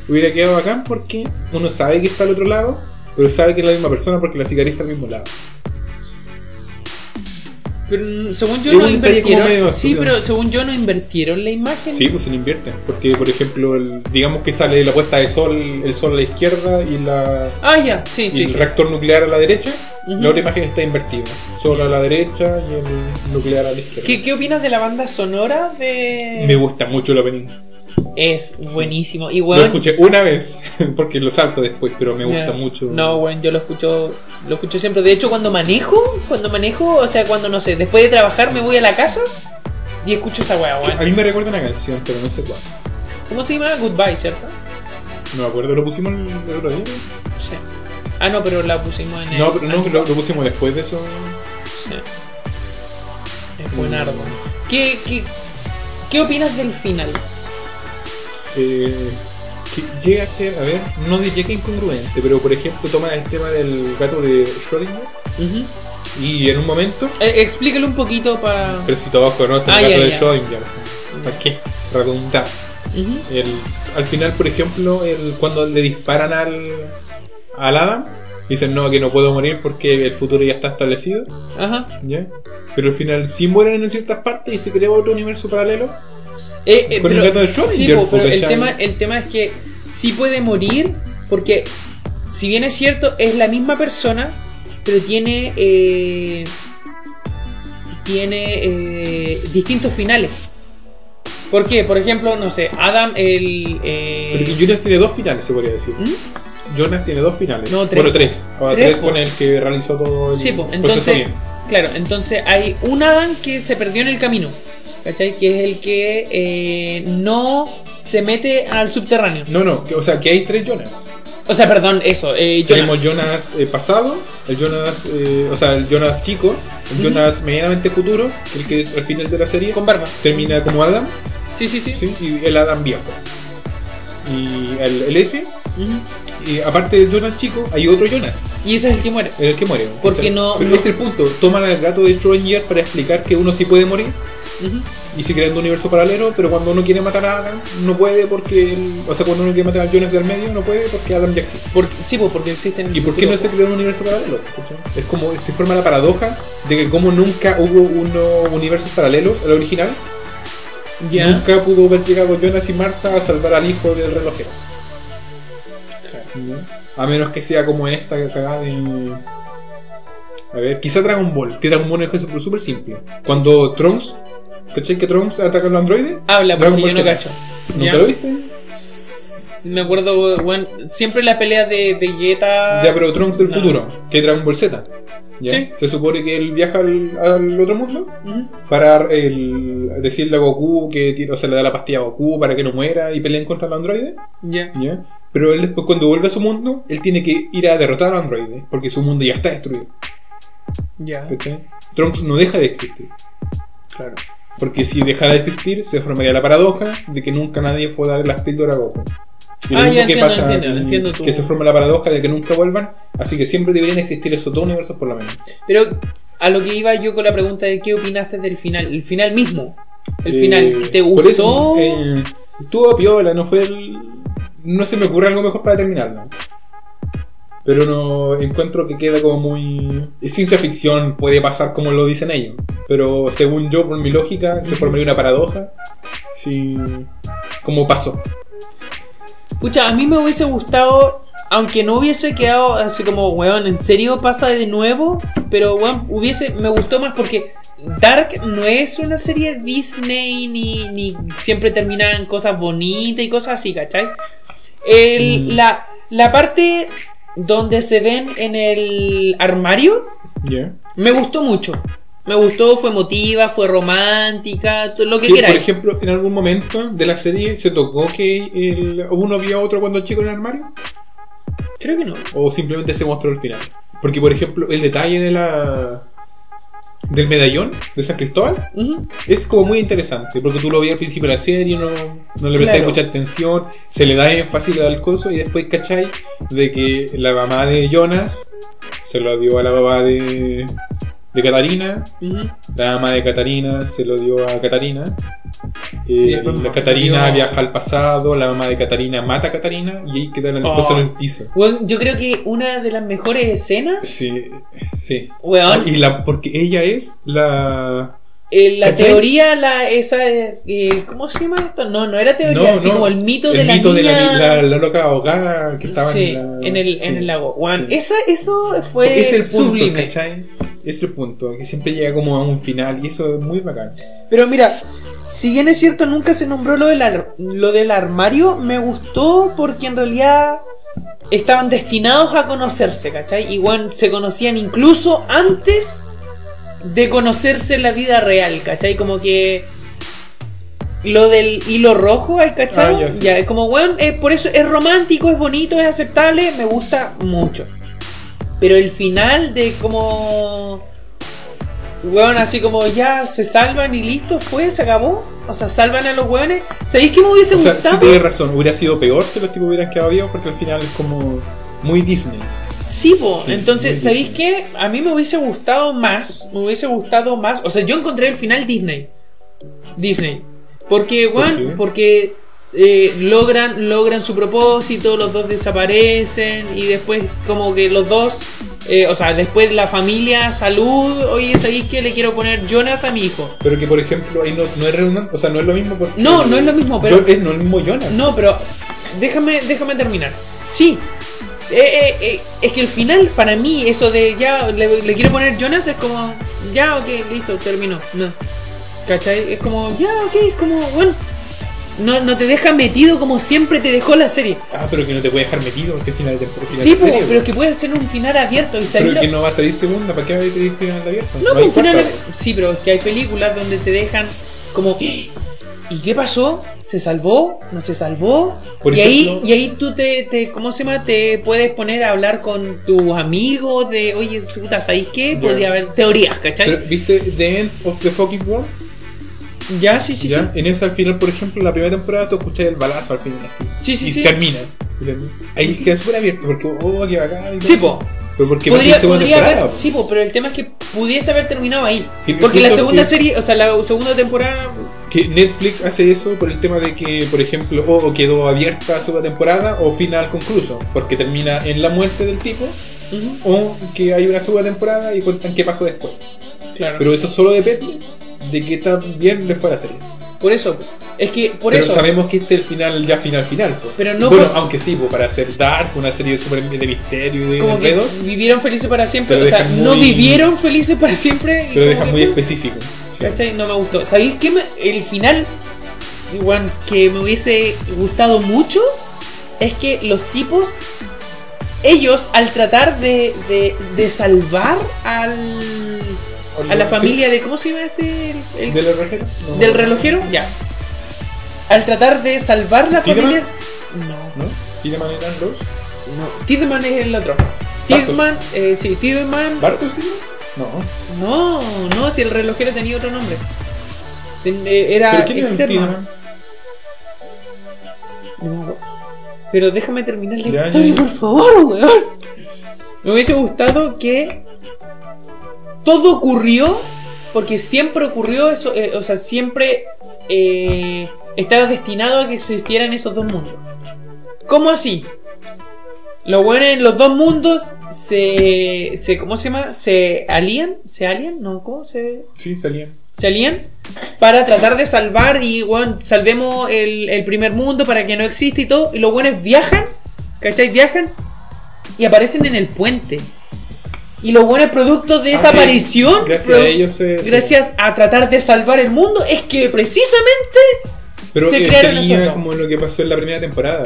hubiera quedado bacán porque uno sabe que está al otro lado, pero sabe que es la misma persona porque la cicatriz está al mismo lado. Pero según yo Es no invirtieron. Sí, pero según yo no invirtieron la imagen. Sí, pues se lo invierten. Porque, por ejemplo, el- digamos que sale la puesta de sol, el sol a la izquierda y, la, Ah, ya. Sí, y sí. el sí. reactor nuclear a la derecha. Ujú. La otra imagen está invertida. Sol a la derecha y el nuclear a la izquierda. ¿Qué, ¿Qué opinas de la banda sonora de.? Me gusta mucho la opening. Es buenísimo. Y Lo bueno. escuché una vez, porque lo salto después, pero me gusta mucho. No, bueno, yo lo escucho, lo escucho siempre. De hecho, cuando manejo, cuando manejo, o sea, cuando no sé, después de trabajar me voy a la casa y escucho esa weá, A weón. mí me recuerda una canción, pero no sé cuál. ¿Cómo se llama? Goodbye, ¿cierto? No me acuerdo, lo pusimos el, el otro día. Sí. Ah, no, pero la pusimos en el. No, pero no, lo, lo pusimos después de eso. Sí. Es buenardo. ¿Qué, qué, ¿Qué opinas del final? Eh, que llega a ser, a ver, no diría que incongruente, pero por ejemplo toma el tema del gato de Schrödinger y en un momento, Eh, explícalo un poquito para. pero si todos conocen Ah, el gato ya, de ya. Schrödinger, ¿para qué? Redundar. Ujú. El, al final, por ejemplo, el, cuando le disparan al, al Adam, dicen no, que no puedo morir porque el futuro ya está establecido, Ajá. ¿ya? Pero al final sí mueren en ciertas partes y se crea otro universo paralelo. Eh, eh, el pero, de sí, po, pero porque el tema, el tema es que sí puede morir porque, si bien es cierto, es la misma persona, pero tiene eh, tiene eh, distintos finales. ¿Por qué? Por ejemplo, no sé, Adam, el... eh, Pero que Jonas tiene dos finales, se podría decir. ¿Mm? Jonas tiene dos finales. No, tres. Bueno, tres. Ahora Tres, tres con el que realizó todo el Sí, pues, entonces, claro, entonces hay un Adam que se perdió en el camino, ¿cachai? Que es el que eh, no se mete al subterráneo. No, no, que- o sea, que hay tres Jonas. O sea, perdón, eso, eh, Jonas. Tenemos Jonas eh, pasado, el Jonas, eh, o sea, el Jonas chico, el. Jonas medianamente futuro, el que es al final de la serie, Con barba. termina como Adam, Sí, sí, sí. ¿sí? y el Adam viejo. Y el, el S, y aparte del Jonas chico, hay otro Jonas, Y ese es el que muere. el que muere. Porque no- Pero no- es el punto, toman al gato de Schrödinger para explicar que uno sí puede morir. Y se crea un universo paralelo, pero cuando uno quiere matar a Adam, no puede porque. el- o sea, cuando uno quiere matar a Jonas del medio, no puede porque Adam ya existe. Porque, sí, pues porque existen. ¿Y por qué no se crea un universo paralelo? Es como se forma la paradoja de que, como nunca hubo unos universos paralelos al original, Ya. nunca pudo haber llegado Jonas y Marta a salvar al hijo del relojero. A menos que sea como esta cagada de. A ver, quizá Dragon Ball, que Dragon Ball es súper simple. Cuando Trunks, ¿cachai que Trunks ataca a los androides? Habla, porque yo no cacho. ¿Nunca Ya. lo viste? Me acuerdo, bueno, siempre la pelea de Vegeta. Ya, pero Trunks del No. futuro, que es Dragon Ball Z. Sí. Se supone que él viaja al, al otro mundo para el, decirle a Goku que o sea, le da la pastilla a Goku para que no muera y peleen contra los androides. Ya. ¿ya? Pero él después cuando vuelve a su mundo, él tiene que ir a derrotar a los androides, porque su mundo ya está destruido. Ya. Trunks no deja de existir. Claro. Porque si dejara de existir, se formaría la paradoja de que nunca nadie fue a dar las píldoras a Goku. Y lo Ah, ya que entiendo, pasa entiendo, entiendo tu- que se forma la paradoja de que nunca vuelvan, así que siempre deberían existir esos dos universos por lo menos. Pero a lo que iba yo con la pregunta de qué opinaste del final. El final mismo. El Eh, final. ¿Te por gustó? eso, eh, estuvo piola, no fue el... No se me ocurre algo mejor para terminarlo. Pero no encuentro que queda como muy... Es ciencia ficción, puede pasar como lo dicen ellos. Pero según yo, por mi lógica, se formaría una paradoja. Si... Como pasó. Pucha, a mí me hubiese gustado, aunque no hubiese quedado así como, weón, ¿en serio pasa de nuevo? Pero, weón, hubiese, me gustó más porque Dark no es una serie Disney ni, ni siempre termina en cosas bonitas y cosas así, ¿cachai? El- Mm. la, la parte donde se ven en el armario ¿Ya? me gustó mucho. Me gustó, fue emotiva, fue romántica, todo lo que Sí, por queráis. ejemplo, en algún momento de la serie se tocó que el- uno vio a otro cuando el chico en el armario. Creo que no. O simplemente se mostró al final. Porque, por ejemplo, el detalle de la. Del medallón de San Cristóbal es como muy interesante. Porque tú lo veías al principio de la serie, no, no le prestas Claro. mucha atención, se le da énfasis al coso y después cachai de que la mamá de Jonas se lo dio a la mamá de. de Catarina. La mamá de Catarina se lo dio a Catarina. Eh, la Catarina dio- viaja al pasado, la mamá de Catarina mata a Catarina y ahí queda el Oh. en el piso. Bueno, yo creo que una de las mejores escenas, Sí, sí. weón, Ah, y la, porque ella es la. eh, la ¿Cachai? teoría, la, esa, eh, ¿cómo se llama esto? No, no era teoría, No, así no, como el mito el de la mito niña. de la, la- la loca ahogada que estaba sí, en, la- en el, sí. en el lago. Sí. esa, eso fue es el punto, sublime. ¿cachai? Es el punto, que siempre llega como a un final y eso es muy bacán. Pero mira, si bien es cierto, nunca se nombró lo del, ar- lo del armario, me gustó porque en realidad estaban destinados a conocerse, ¿cachai? Igual se conocían incluso antes de conocerse en la vida real, ¿cachai? Como que lo del hilo rojo, ¿hay cachai? Ah, ya, sí. ya, es como, bueno, es, por eso es romántico, es bonito, es aceptable, me gusta mucho. Pero el final de como... Weón, así como ya se salvan y listo, fue, se acabó. O sea, salvan a los weones. ¿Sabéis que me hubiese O sea, sí gustado? tienes razón, hubiera sido peor que los tipos hubieran quedado vivos porque al final es como muy Disney. Sí, po. Sí, Entonces, ¿sabéis qué? A mí me hubiese gustado más. Me hubiese gustado más. O sea, yo encontré el final Disney. Disney. Porque, ¿Por weón, qué? porque eh, logran, logran su propósito, los dos desaparecen y después como que los dos... eh, o sea, después la familia, salud, oye, ¿sabéis que le quiero poner Jonas a mi hijo? Pero que por ejemplo ahí no, no es redundante, o sea, no es lo mismo porque No, no es lo mismo, pero- Yo- es no es el mismo Jonas. No, pero déjame, déjame terminar. Sí. Eh, eh, eh, es que el final, para mí, eso de ya le, le quiero poner Jonas es como, ya, ok, listo, terminó. No. ¿Cachai? Es como, ya, ok, es como, bueno. No, no te deja metido como siempre te dejó la serie. Ah, pero que no te puede dejar metido en final de temporada. Sí, de po, serie, pero que puede ser un final abierto y salir. Pero que no va a salir segunda, ¿para qué va a pedir final abierto? No, hay pues un final. cuarta, Sí, pero es que hay películas donde te dejan como. ¿Y qué pasó? ¿Se salvó? ¿No se salvó? Por y, ahí, y ahí tú te, te. ¿Cómo se llama? Te puedes poner a hablar con tus amigos de. Oye, puta, ¿sabéis qué? Podría haber teorías, ¿cachai? Pero, ¿Viste The End of the Fucking World? Ya, sí, sí, ¿Ya? En esa al final, por ejemplo, la primera temporada tú escuchas el balazo al final así. Sí, sí, y sí. termina. Ahí queda súper abierto porque, oh, qué bacán. y sí. Sí, po. Pero porque Podría, va a ser segunda podría temporada, haber. Sí, po, pero el tema es que pudiese haber terminado ahí. Y Porque la segunda que- serie, o sea, la segunda temporada. Que Netflix hace eso por el tema de que, por ejemplo, o, o quedó abierta su temporada o final concluso, porque termina en la muerte del tipo, o que hay una segunda temporada y cuentan qué pasó después. claro. Pero eso solo depende de qué tan bien les fue la serie. por eso. Es que, por Pero eso. sabemos que este es el final, ya final, final. pues. Pero no bueno, por- aunque sí, pues, para hacer Dark, una serie super de misterio y de como que vivieron felices para siempre. O sea, dejan no vivieron felices para siempre. pero como deja que, muy específico. ¿cachai? No me gustó. ¿Sabéis qué? me- el final, igual, que me hubiese gustado mucho, es que los tipos, ellos, al tratar de, de, de salvar al, a la familia de. ¿Cómo se llama este? El- el- ¿Del relojero? No, del relojero, ya. Al tratar de salvar la familia. No. ¿No? ¿Y de manera dos? No, Tidman es el otro. Tidman, eh, sí, Tidman. ¿Bartos, tío? No. No, no, si el relojero tenía otro nombre. Ten- eh, era ¿Pero quién es el externo. No. Pero déjame terminar la historia, por favor, weón. Me hubiese gustado que todo ocurrió porque siempre ocurrió eso, eh, o sea, siempre eh, estaba destinado a que existieran esos dos mundos. ¿Cómo así? Lo bueno en los dos mundos se, se ¿cómo se llama? Se alían, se alían, no, ¿cómo se Sí, salían. se alían para tratar de salvar y bueno, salvemos el, el primer mundo para que no exista y todo. Y los buenos viajan, ¿cachai? Viajan y aparecen en el puente. Y los buenos productos de esa Ah, aparición, Gracias a ellos se- se- gracias a tratar de salvar el mundo, es que precisamente Pero se que crearon esos como lo que pasó en la primera temporada.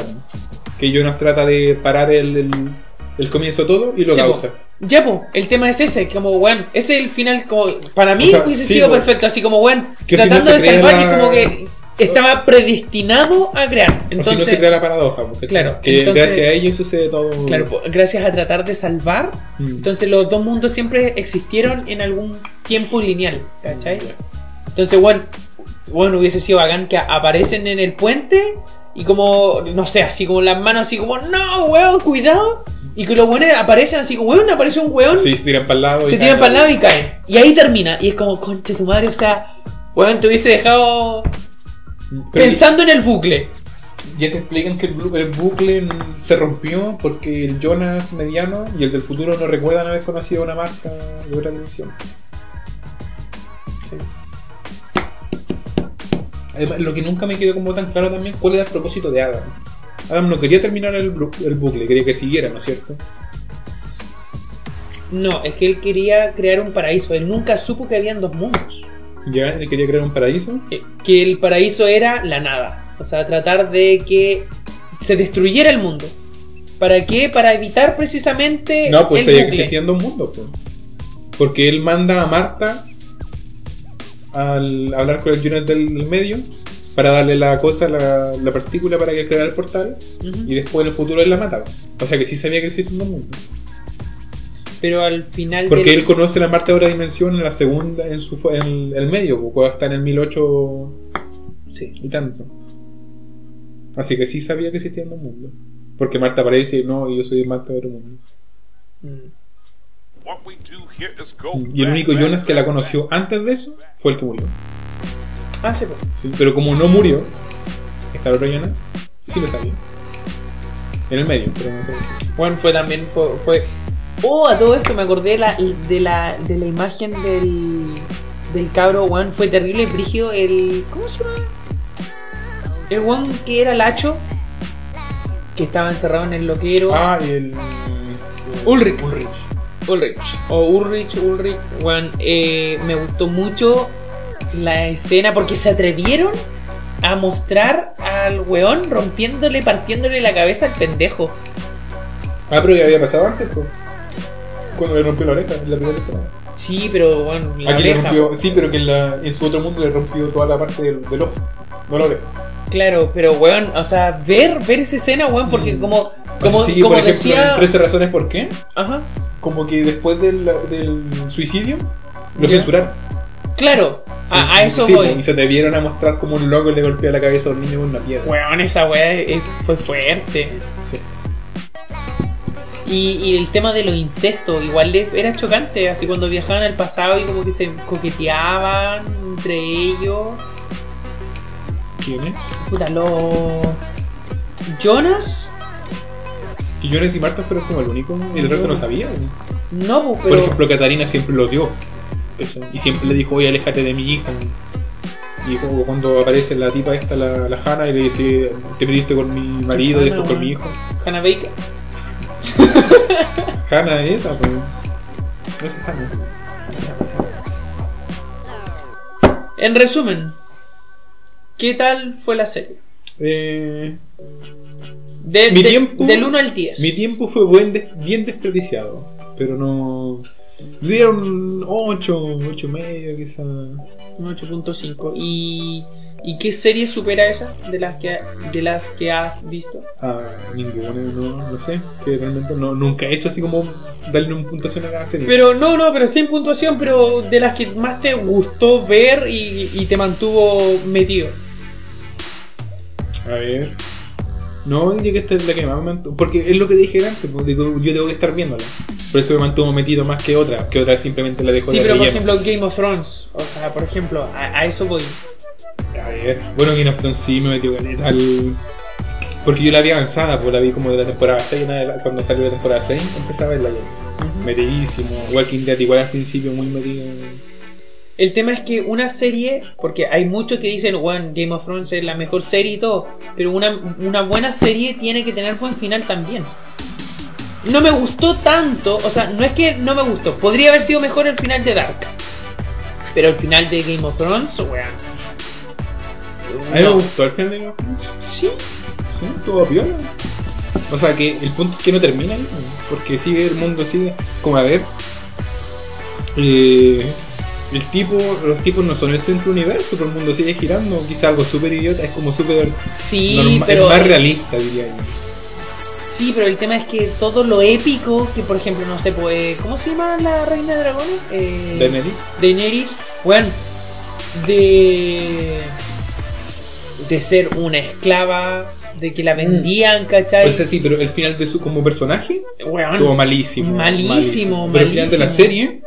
Que Jonas trata de parar el, el, el comienzo todo y lo Sí, po. causa. Ya, pues, el tema es ese, como, weón, ese es el final, como, para mí O sea, hubiese sí, sido po. perfecto, así como, weón, Que si no tratando se de salvar la- y como que estaba predestinado a crear. o si no Entonces, se crea la paradoja. porque Claro, Que entonces- gracias a ellos sucede todo. claro, gracias a tratar de salvar, Mm. entonces los dos mundos siempre existieron en algún tiempo lineal, ¿cachai? Entonces, bueno, bueno, hubiese sido bacán que aparecen en el puente y como, no sé, así como las manos así como, no, weón, cuidado. Y que los buenos aparecen así como, weón, aparece un weón, Sí, se tiran para el lado. se y tiran para el lado y caen. Y ahí termina. Y es como, conche tu madre, o sea, weón, te hubiese dejado pensando en el bucle. Ya te explican que el, bu- el bucle se rompió porque el Jonas mediano y el del futuro no recuerdan haber conocido una marca de otra televisión. Además, lo que nunca me quedó como tan claro también, ¿cuál era el propósito de Adam? Adam no quería terminar el, el bucle, quería que siguiera, ¿no es cierto? No, es que él quería crear un paraíso. Él nunca supo que habían dos mundos. Ya, él quería crear un paraíso. Eh, Que el paraíso era la nada. O sea, tratar de que se destruyera el mundo. ¿Para qué? Para evitar precisamente No, pues el sabía que bucle. existían dos mundos. pues. Porque él manda a Marta al hablar con el Jonas del medio para darle la cosa, la, la partícula para que creara el portal y después en el futuro él la mataba. O sea que sí sabía que existían dos mundos. Pero al final. Porque del- él conoce la Marta de otra dimensión en la segunda, en su en el, el medio, cuando está en el 1008 Sí. y tanto. Así que sí sabía que existían dos mundos. Porque Marta aparece y no, yo soy Marta de otro mundo. Mm. What we do here is go Y el único Jonas que la conoció antes de eso fue el que murió. Ah, sí, pues. Sí, pero como no murió, está el otro Jonas, sí lo sabía. En el medio, pero no sabía. Bueno, fue también. Fue, fue- Oh, a todo esto me acordé de la, de la, de la imagen del. Del cabro, weón. Fue terrible, brígido. El. ¿Cómo se llama? El weón que era Lacho. Que estaba encerrado en el loquero. Ah, y el. Ulrich. Ulrich. Ulrich. O Ulrich, Ulrich. Weón, eh, me gustó mucho la escena porque se atrevieron a mostrar al weón rompiéndole, partiéndole la cabeza al pendejo. Ah, pero ya había pasado antes, pues. Cuando le rompió la oreja en la primera temporada. Sí, pero bueno, la Aquí le oreja, rompió, sí, pero que en, la, en su otro mundo le rompió toda la parte del, del ojo, no la oreja. Claro, pero weón, o sea, ver, ver esa escena, weón, porque Mm. como, como, Así, como por ejemplo, decía. en 13 razones por qué, Ajá. como que después del, del suicidio, lo Ya. censuraron. Claro, a, a Sí, eso sí, voy. Y se te vieron a mostrar como un loco le golpea la cabeza a un niño con una piedra. Weón, esa weá eh, fue fuerte. Y, y el tema de los incestos, igual era chocante, así cuando viajaban al pasado y como que se coqueteaban entre ellos. ¿Quién es? Puta, los. Jonas, Y Jonas y Marta fueron como el único, y el resto no sabía. no, pues, Por pero. ejemplo, Catarina siempre lo dio. Y siempre le dijo, oye, aléjate de mi hija. Y como cuando aparece la tipa esta, la, la Hannah, y le dice, te metiste con mi marido y Hannah, después con mi hijo. Hannah Baker. Hannah es esa, pues. Es Hannah. En resumen, ¿qué tal fue la serie? Eh, De- Mi de- tiempo- del 1 al 10. mi tiempo fue buen des- bien desperdiciado, pero no... Dieron 8, 8 y medio quizá. Un 8.5. ¿Y, ¿Y qué serie supera esa de las que, de las que has visto? Ah, ninguna, no, no sé. Que realmente no, nunca he hecho así como darle una puntuación a cada serie. Pero no, no, pero sin puntuación, pero de las que más te gustó ver y, y te mantuvo metido. A ver. No, diría que esta es la que más me mantuvo. Porque es lo que dije antes, digo, yo tengo que estar viéndola. Por eso me mantuvo metido más que otra, que otra simplemente la dejo Sí, de pero por ejemplo Game of Thrones. O sea, por ejemplo, a, a eso voy. A ver. Bueno, Game of Thrones sí me metió caleta al. Porque yo la vi avanzada, pues la vi como de la temporada 6, en adelante, cuando salió la temporada 6, empecé a verla ya. Ujú. Metidísimo. Walking Dead igual al principio muy metido. El tema es que una serie, porque hay muchos que dicen, bueno, Game of Thrones es la mejor serie y todo, pero una, una buena serie tiene que tener buen final también. no me gustó tanto, o sea, no es que no me gustó, podría haber sido mejor el final de Dark. Pero el final de Game of Thrones, weón. A mí me gustó el final de Game of Thrones. Sí. Sí, estuvo piola. O sea que el punto es que no termina ahí, porque sigue el mundo, sigue. Como a ver. eh, el tipo, los tipos no son el centro universo, pero el mundo sigue girando. Quizá algo súper idiota, es como súper. Sí, pero. Es más realista, diría yo. Sí, pero el tema es que todo lo épico, que por ejemplo, no sé, pues. ¿Cómo se llama la reina de dragones? Eh, Daenerys. Daenerys, weón, de. De ser una esclava, de que la vendían, ¿cachai? Sea, sí, pero el final de su como personaje weón. estuvo malísimo. Malísimo, Pero el final de la malísimo. serie,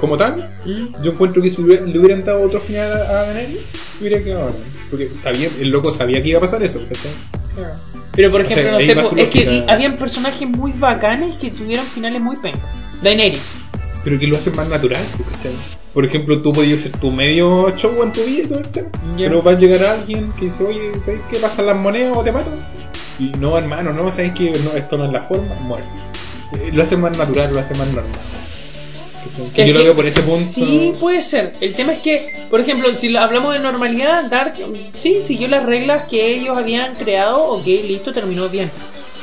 como tal, ¿Mm? yo encuentro que si le hubieran dado otro final a Daenerys, hubiera quedado bien. Porque bien, el loco sabía que iba a pasar eso, ¿cachai? Pero por ejemplo, O sea, no sé, es que habían personajes muy bacanes que tuvieron finales muy pencas. Daenerys. Pero que lo hacen más natural, ¿cachai? Por ejemplo, tú podías ser tu medio show en tu vida y todo el tema. Pero va a llegar alguien que dice, oye, ¿sabes qué? ¿Pasan las monedas o te mato? Y no, hermano, no, ¿sabes que no, esto no es la forma? Muere. Eh, Lo hace más natural, lo hace más normal. Yo lo veo por ese punto. Sí, puede ser. El tema es que, por ejemplo, si hablamos de normalidad, Dark sí siguió las reglas que ellos habían creado, ok, listo, terminó bien.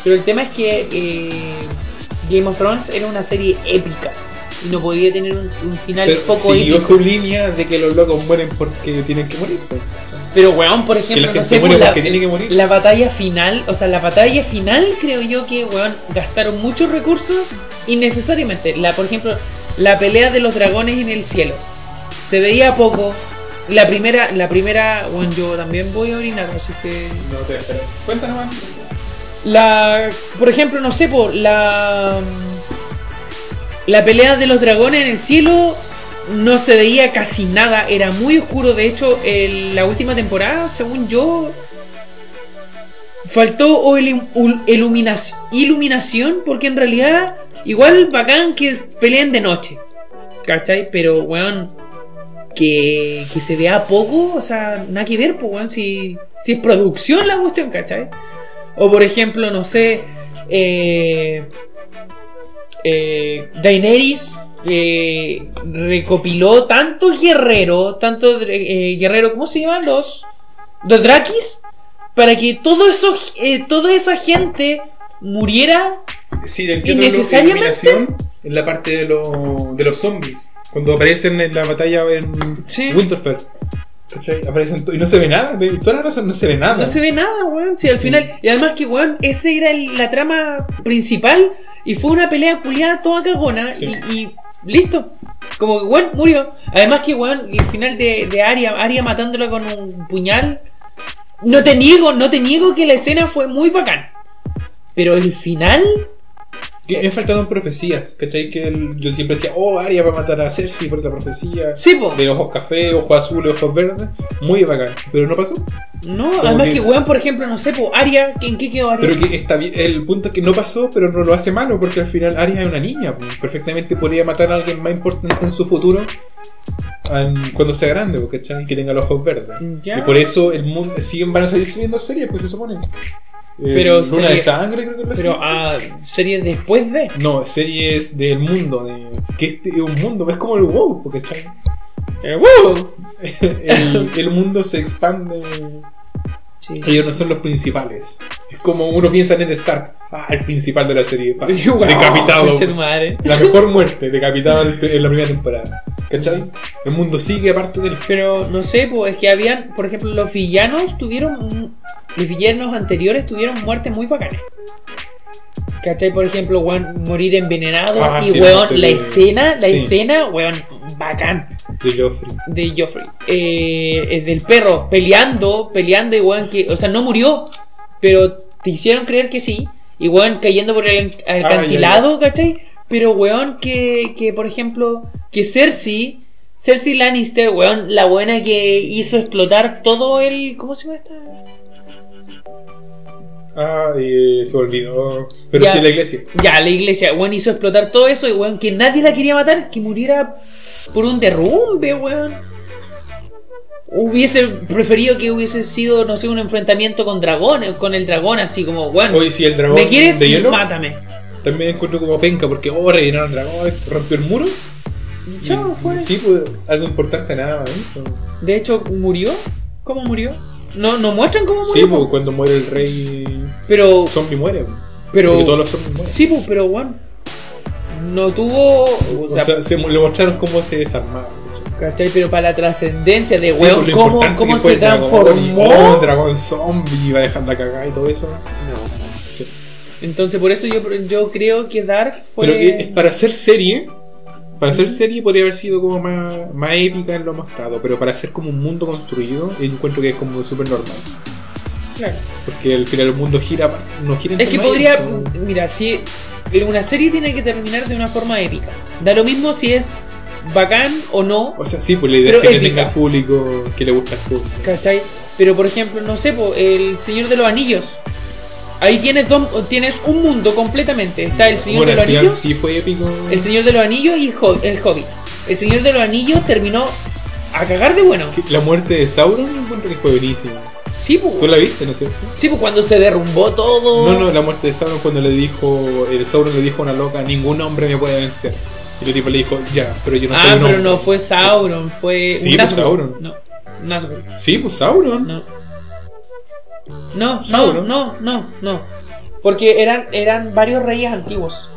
Pero el tema es que eh, Game of Thrones era una serie épica y no podía tener un, un final Pero poco siguió épico. su línea de que los locos mueren porque tienen que morir. pues. Pero, weón, por ejemplo, no sé, pues, la, la batalla final, o sea, la batalla final creo yo que, weón, gastaron muchos recursos innecesariamente. La, por ejemplo, la pelea de los dragones en el cielo. Se veía poco. La primera, la primera, bueno, yo también voy a orinar, así que... No te espero. Cuéntanos más. La, por ejemplo, no sé, por la la pelea de los dragones en el cielo no se veía casi nada, era muy oscuro. De hecho, el- la última temporada, según yo, faltó iluminación, porque en realidad igual bacán que peleen de noche, ¿cachai? Pero weón, que, que se vea poco, o sea, nada que ver, pues weón, si, si es producción la cuestión, ¿cachai? O por ejemplo, no sé, eh, eh, Daenerys recopiló tantos guerreros, tantos eh, guerreros, ¿cómo se llaman? Los, los Drakis, para que todo eso, eh, toda esa gente muriera. Sí, Innecesariamente. en la parte de, lo- de los zombies. Cuando aparecen en la batalla en Sí. Winterfell. ¿Cachai? Aparecen y no se ve nada. De toda la razón no se ve nada. No se ve nada, weón. Sí, al final. Y además que, weón, esa era el- la trama principal. Y fue una pelea culiada toda cagona. Sí. Y, y listo. Como que, weón, murió. Además que, weón, el final de, de Aria, Aria matándola con un puñal. No te niego, no te niego que la escena fue muy bacán. Pero el final. Que me faltaron profecías. ¿Cachai? Que el- yo siempre decía, oh, Arya va a matar a Cersei por la profecía. Sí, po. De ojos café, ojos azules, ojos verdes. Muy bacán. Pero no pasó. No, además que que, weón, por ejemplo, no sé, po, Aria, ¿en qué quedó Aria? Pero que está bien. El punto es que no pasó, pero no lo hace malo. Porque al final Arya es una niña. pues. Perfectamente podría matar a alguien más importante en su futuro. an- Cuando sea grande, ¿cachai? Que tenga los ojos verdes. Ya. Y por eso el mundo siguen van a seguir subiendo series, pues se supone. Eh, Pero Luna serie- de sangre, creo que es Pero a serie después de. No, series del mundo, de que este es un mundo, es como el WoW, porque Eh, ¡wow! el, el mundo se expande. Sí. Ellos no son los principales. Es como uno piensa en Ned Stark, ah, el principal de la serie, pa, Wow, decapitado. La mejor muerte, decapitado en la primera temporada. ¿Cachai? El mundo sigue aparte del. Pero no sé, pues es que habían, por ejemplo, los villanos tuvieron. Los villanos anteriores tuvieron muertes muy bacanas. ¿Cachai? Por ejemplo, weón, morir envenenado. Ah, y sí, weón, la escena, la sí. escena, weón, bacán. De Joffrey. De Joffrey. Eh, el del perro, peleando, peleando, y weón, que. O sea, no murió. Pero te hicieron creer que sí. Y weón, cayendo por el Ah, acantilado, ¿cachai? Pero weón, que, que por ejemplo, que Cersei. Cersei Lannister, weón, la buena que hizo explotar todo el. ¿Cómo se llama esta? Ah, y se olvidó. Pero Ya. sí, la iglesia. Ya, la iglesia, weón, hizo explotar todo eso y weón, que nadie la quería matar, que muriera por un derrumbe, weón. Hubiese preferido que hubiese sido, no sé, un enfrentamiento con dragones, con el dragón, así como, weón. Hoy sí, el dragón. ¿Me quieres? de hielo. Mátame. también encuentro como penca porque, oh, rellenaron dragón, rompió el muro. Y chao, Y- fue. Sí, pues algo importante nada, eso. De hecho, murió. ¿Cómo murió? No, no muestran cómo Sí, murió. pues po. cuando muere el rey pero. zombie muere. Pero. Porque todos los zombies mueren. Sí, pues, pero bueno. No tuvo. O O sea, sea, se, le mostraron cómo se desarmaba. ¿cachai? Pero para la trascendencia de Sí, weón, pues, cómo, cómo se dragón, transformó. y, oh, dragón zombie iba dejando a cagar y todo eso. Sí. Entonces, por eso yo, yo creo que Dark fue. Pero que es para hacer serie, para hacer serie podría haber sido como más, más épica en lo mostrado, pero para hacer como un mundo construido, yo encuentro que es como súper normal. Claro. Porque al final el mundo gira, no gira en Es que podría. eso. Mira, si. Una serie tiene que terminar de una forma épica. Da lo mismo si es bacán o no. O sea, sí, pues la idea es que épica. tenga público que le gusta el público. ¿Cachai? Pero por ejemplo, no sé, po, el Señor de los Anillos. Ahí tienes dos, tienes un mundo completamente. Está el Señor Bueno, de los Anillos, sí fue épico. el Señor de los Anillos y el Hobbit. El Señor de los Anillos terminó a cagar de bueno. La muerte de Sauron encuentro que fue buenísima. Sí, ¿Tú pues. la viste, no es cierto? Sí, pues cuando se derrumbó todo. No, no, la muerte de Sauron cuando le dijo, el Sauron le dijo a una loca, ningún hombre me puede vencer. Y el tipo le dijo, ya, pero yo no soy ah, pero hombre". no fue Sauron, fue Sí, un pues. Sauron. No. Sí, pues Sauron. No. No, no, Sauron. no, no, no. Porque eran, eran varios reyes antiguos.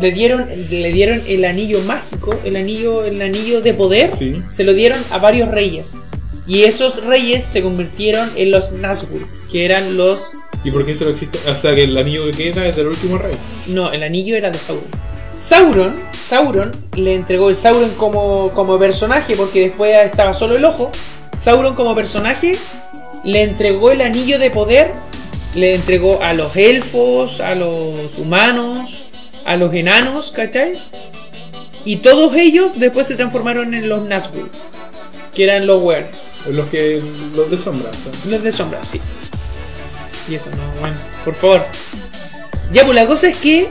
Le dieron, le dieron el anillo mágico, el anillo, el anillo de poder, Sí. se lo dieron a varios reyes. Y esos reyes se convirtieron en los Nazgûl, que eran los. ¿Y por qué eso no existe? O sea, que el anillo que queda es del último rey. No, el anillo era de Sauron. Sauron, Sauron le entregó el Sauron como, como personaje, porque después estaba solo el ojo. Sauron como personaje le entregó el anillo de poder, le entregó a los elfos, a los humanos, a los enanos, ¿cachai? Y todos ellos después se transformaron en los Nazgûl, que eran los Were, Los que. los de sombra. ¿no? los de sombra, sí. Y eso no, bueno, por favor. Ya, pues la cosa es que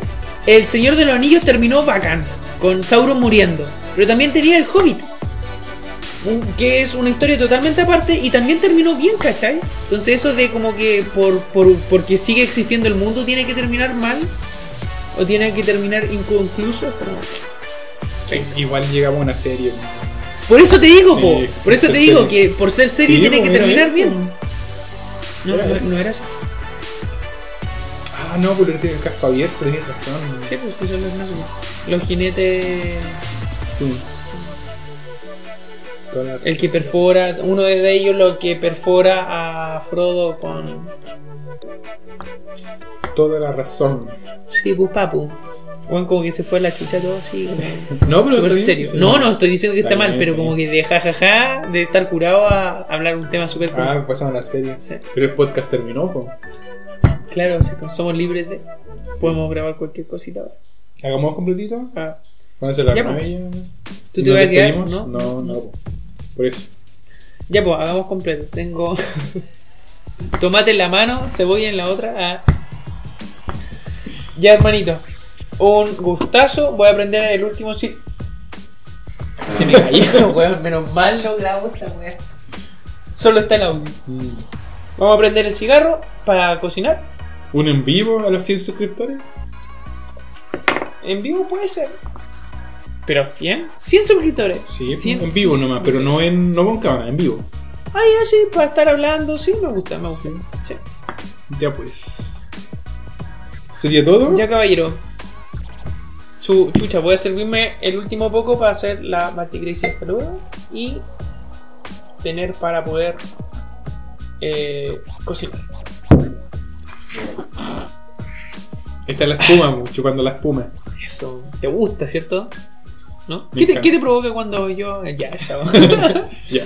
el Señor de los Anillos terminó bacán, con Sauron muriendo. Pero también tenía el Hobbit, un- que es una historia totalmente aparte y también terminó bien, ¿cachai? Entonces eso de como que por, por- porque sigue existiendo el mundo tiene que terminar mal o tiene que terminar inconcluso. pero- Igual llegamos a una serie. Por eso te digo, po, por eso te digo que por ser serie Sí, tiene po, que terminar eso. bien. No, Mira no, eso. no era así. Ah, no, pero tiene el casco abierto, tienes razón. Sí, pues son los Nazgûl. Los jinetes. Sí. El que perfora. Uno de ellos lo que perfora a Frodo con. Toda la razón. Sí, pues papu. Bueno, como que se fue a la chucha todo así. como No, pero bien, serio. No, no estoy diciendo que está Está mal, bien, pero como que de jajaja, de estar curado a hablar un tema súper. Ah, pasamos a la serie. Sí. Pero el podcast terminó, pues. Claro, si pues somos libres de. Podemos grabar cualquier cosita. Hagamos completito. Ah, a hacer la Ya, pues. ¿Tú ¿Y te vas a quedar? despedimos? No. No, no. Po. Por eso. Ya pues, hagamos completo. Tengo tomate en la mano, cebolla en la otra. Ah. Ya, hermanito. Un gustazo. Voy a aprender el último sí. Se me cayó, weón. Menos mal no grabo esta weón. Solo está el audio. Mm. Vamos a prender el cigarro para cocinar. ¿Un en vivo a los 100 suscriptores? En vivo puede ser. Pero 100? 100 suscriptores. Sí, 100. en vivo nomás, pero no en no con cámara, en vivo. Ay, así, para estar hablando. Sí, me gusta, me gusta. Sí. Ya pues. ¿Sería todo? Ya, caballero. Chucha, voy a servirme el último poco para hacer la hasta luego y tener para poder eh, cocinar. Esta es la espuma, mucho cuando la espuma. Eso, ¿te gusta, cierto? ¿No? ¿Qué te, qué te provoca cuando yo.? Ya, ya. Ya.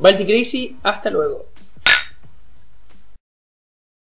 Multicrazy, hasta luego.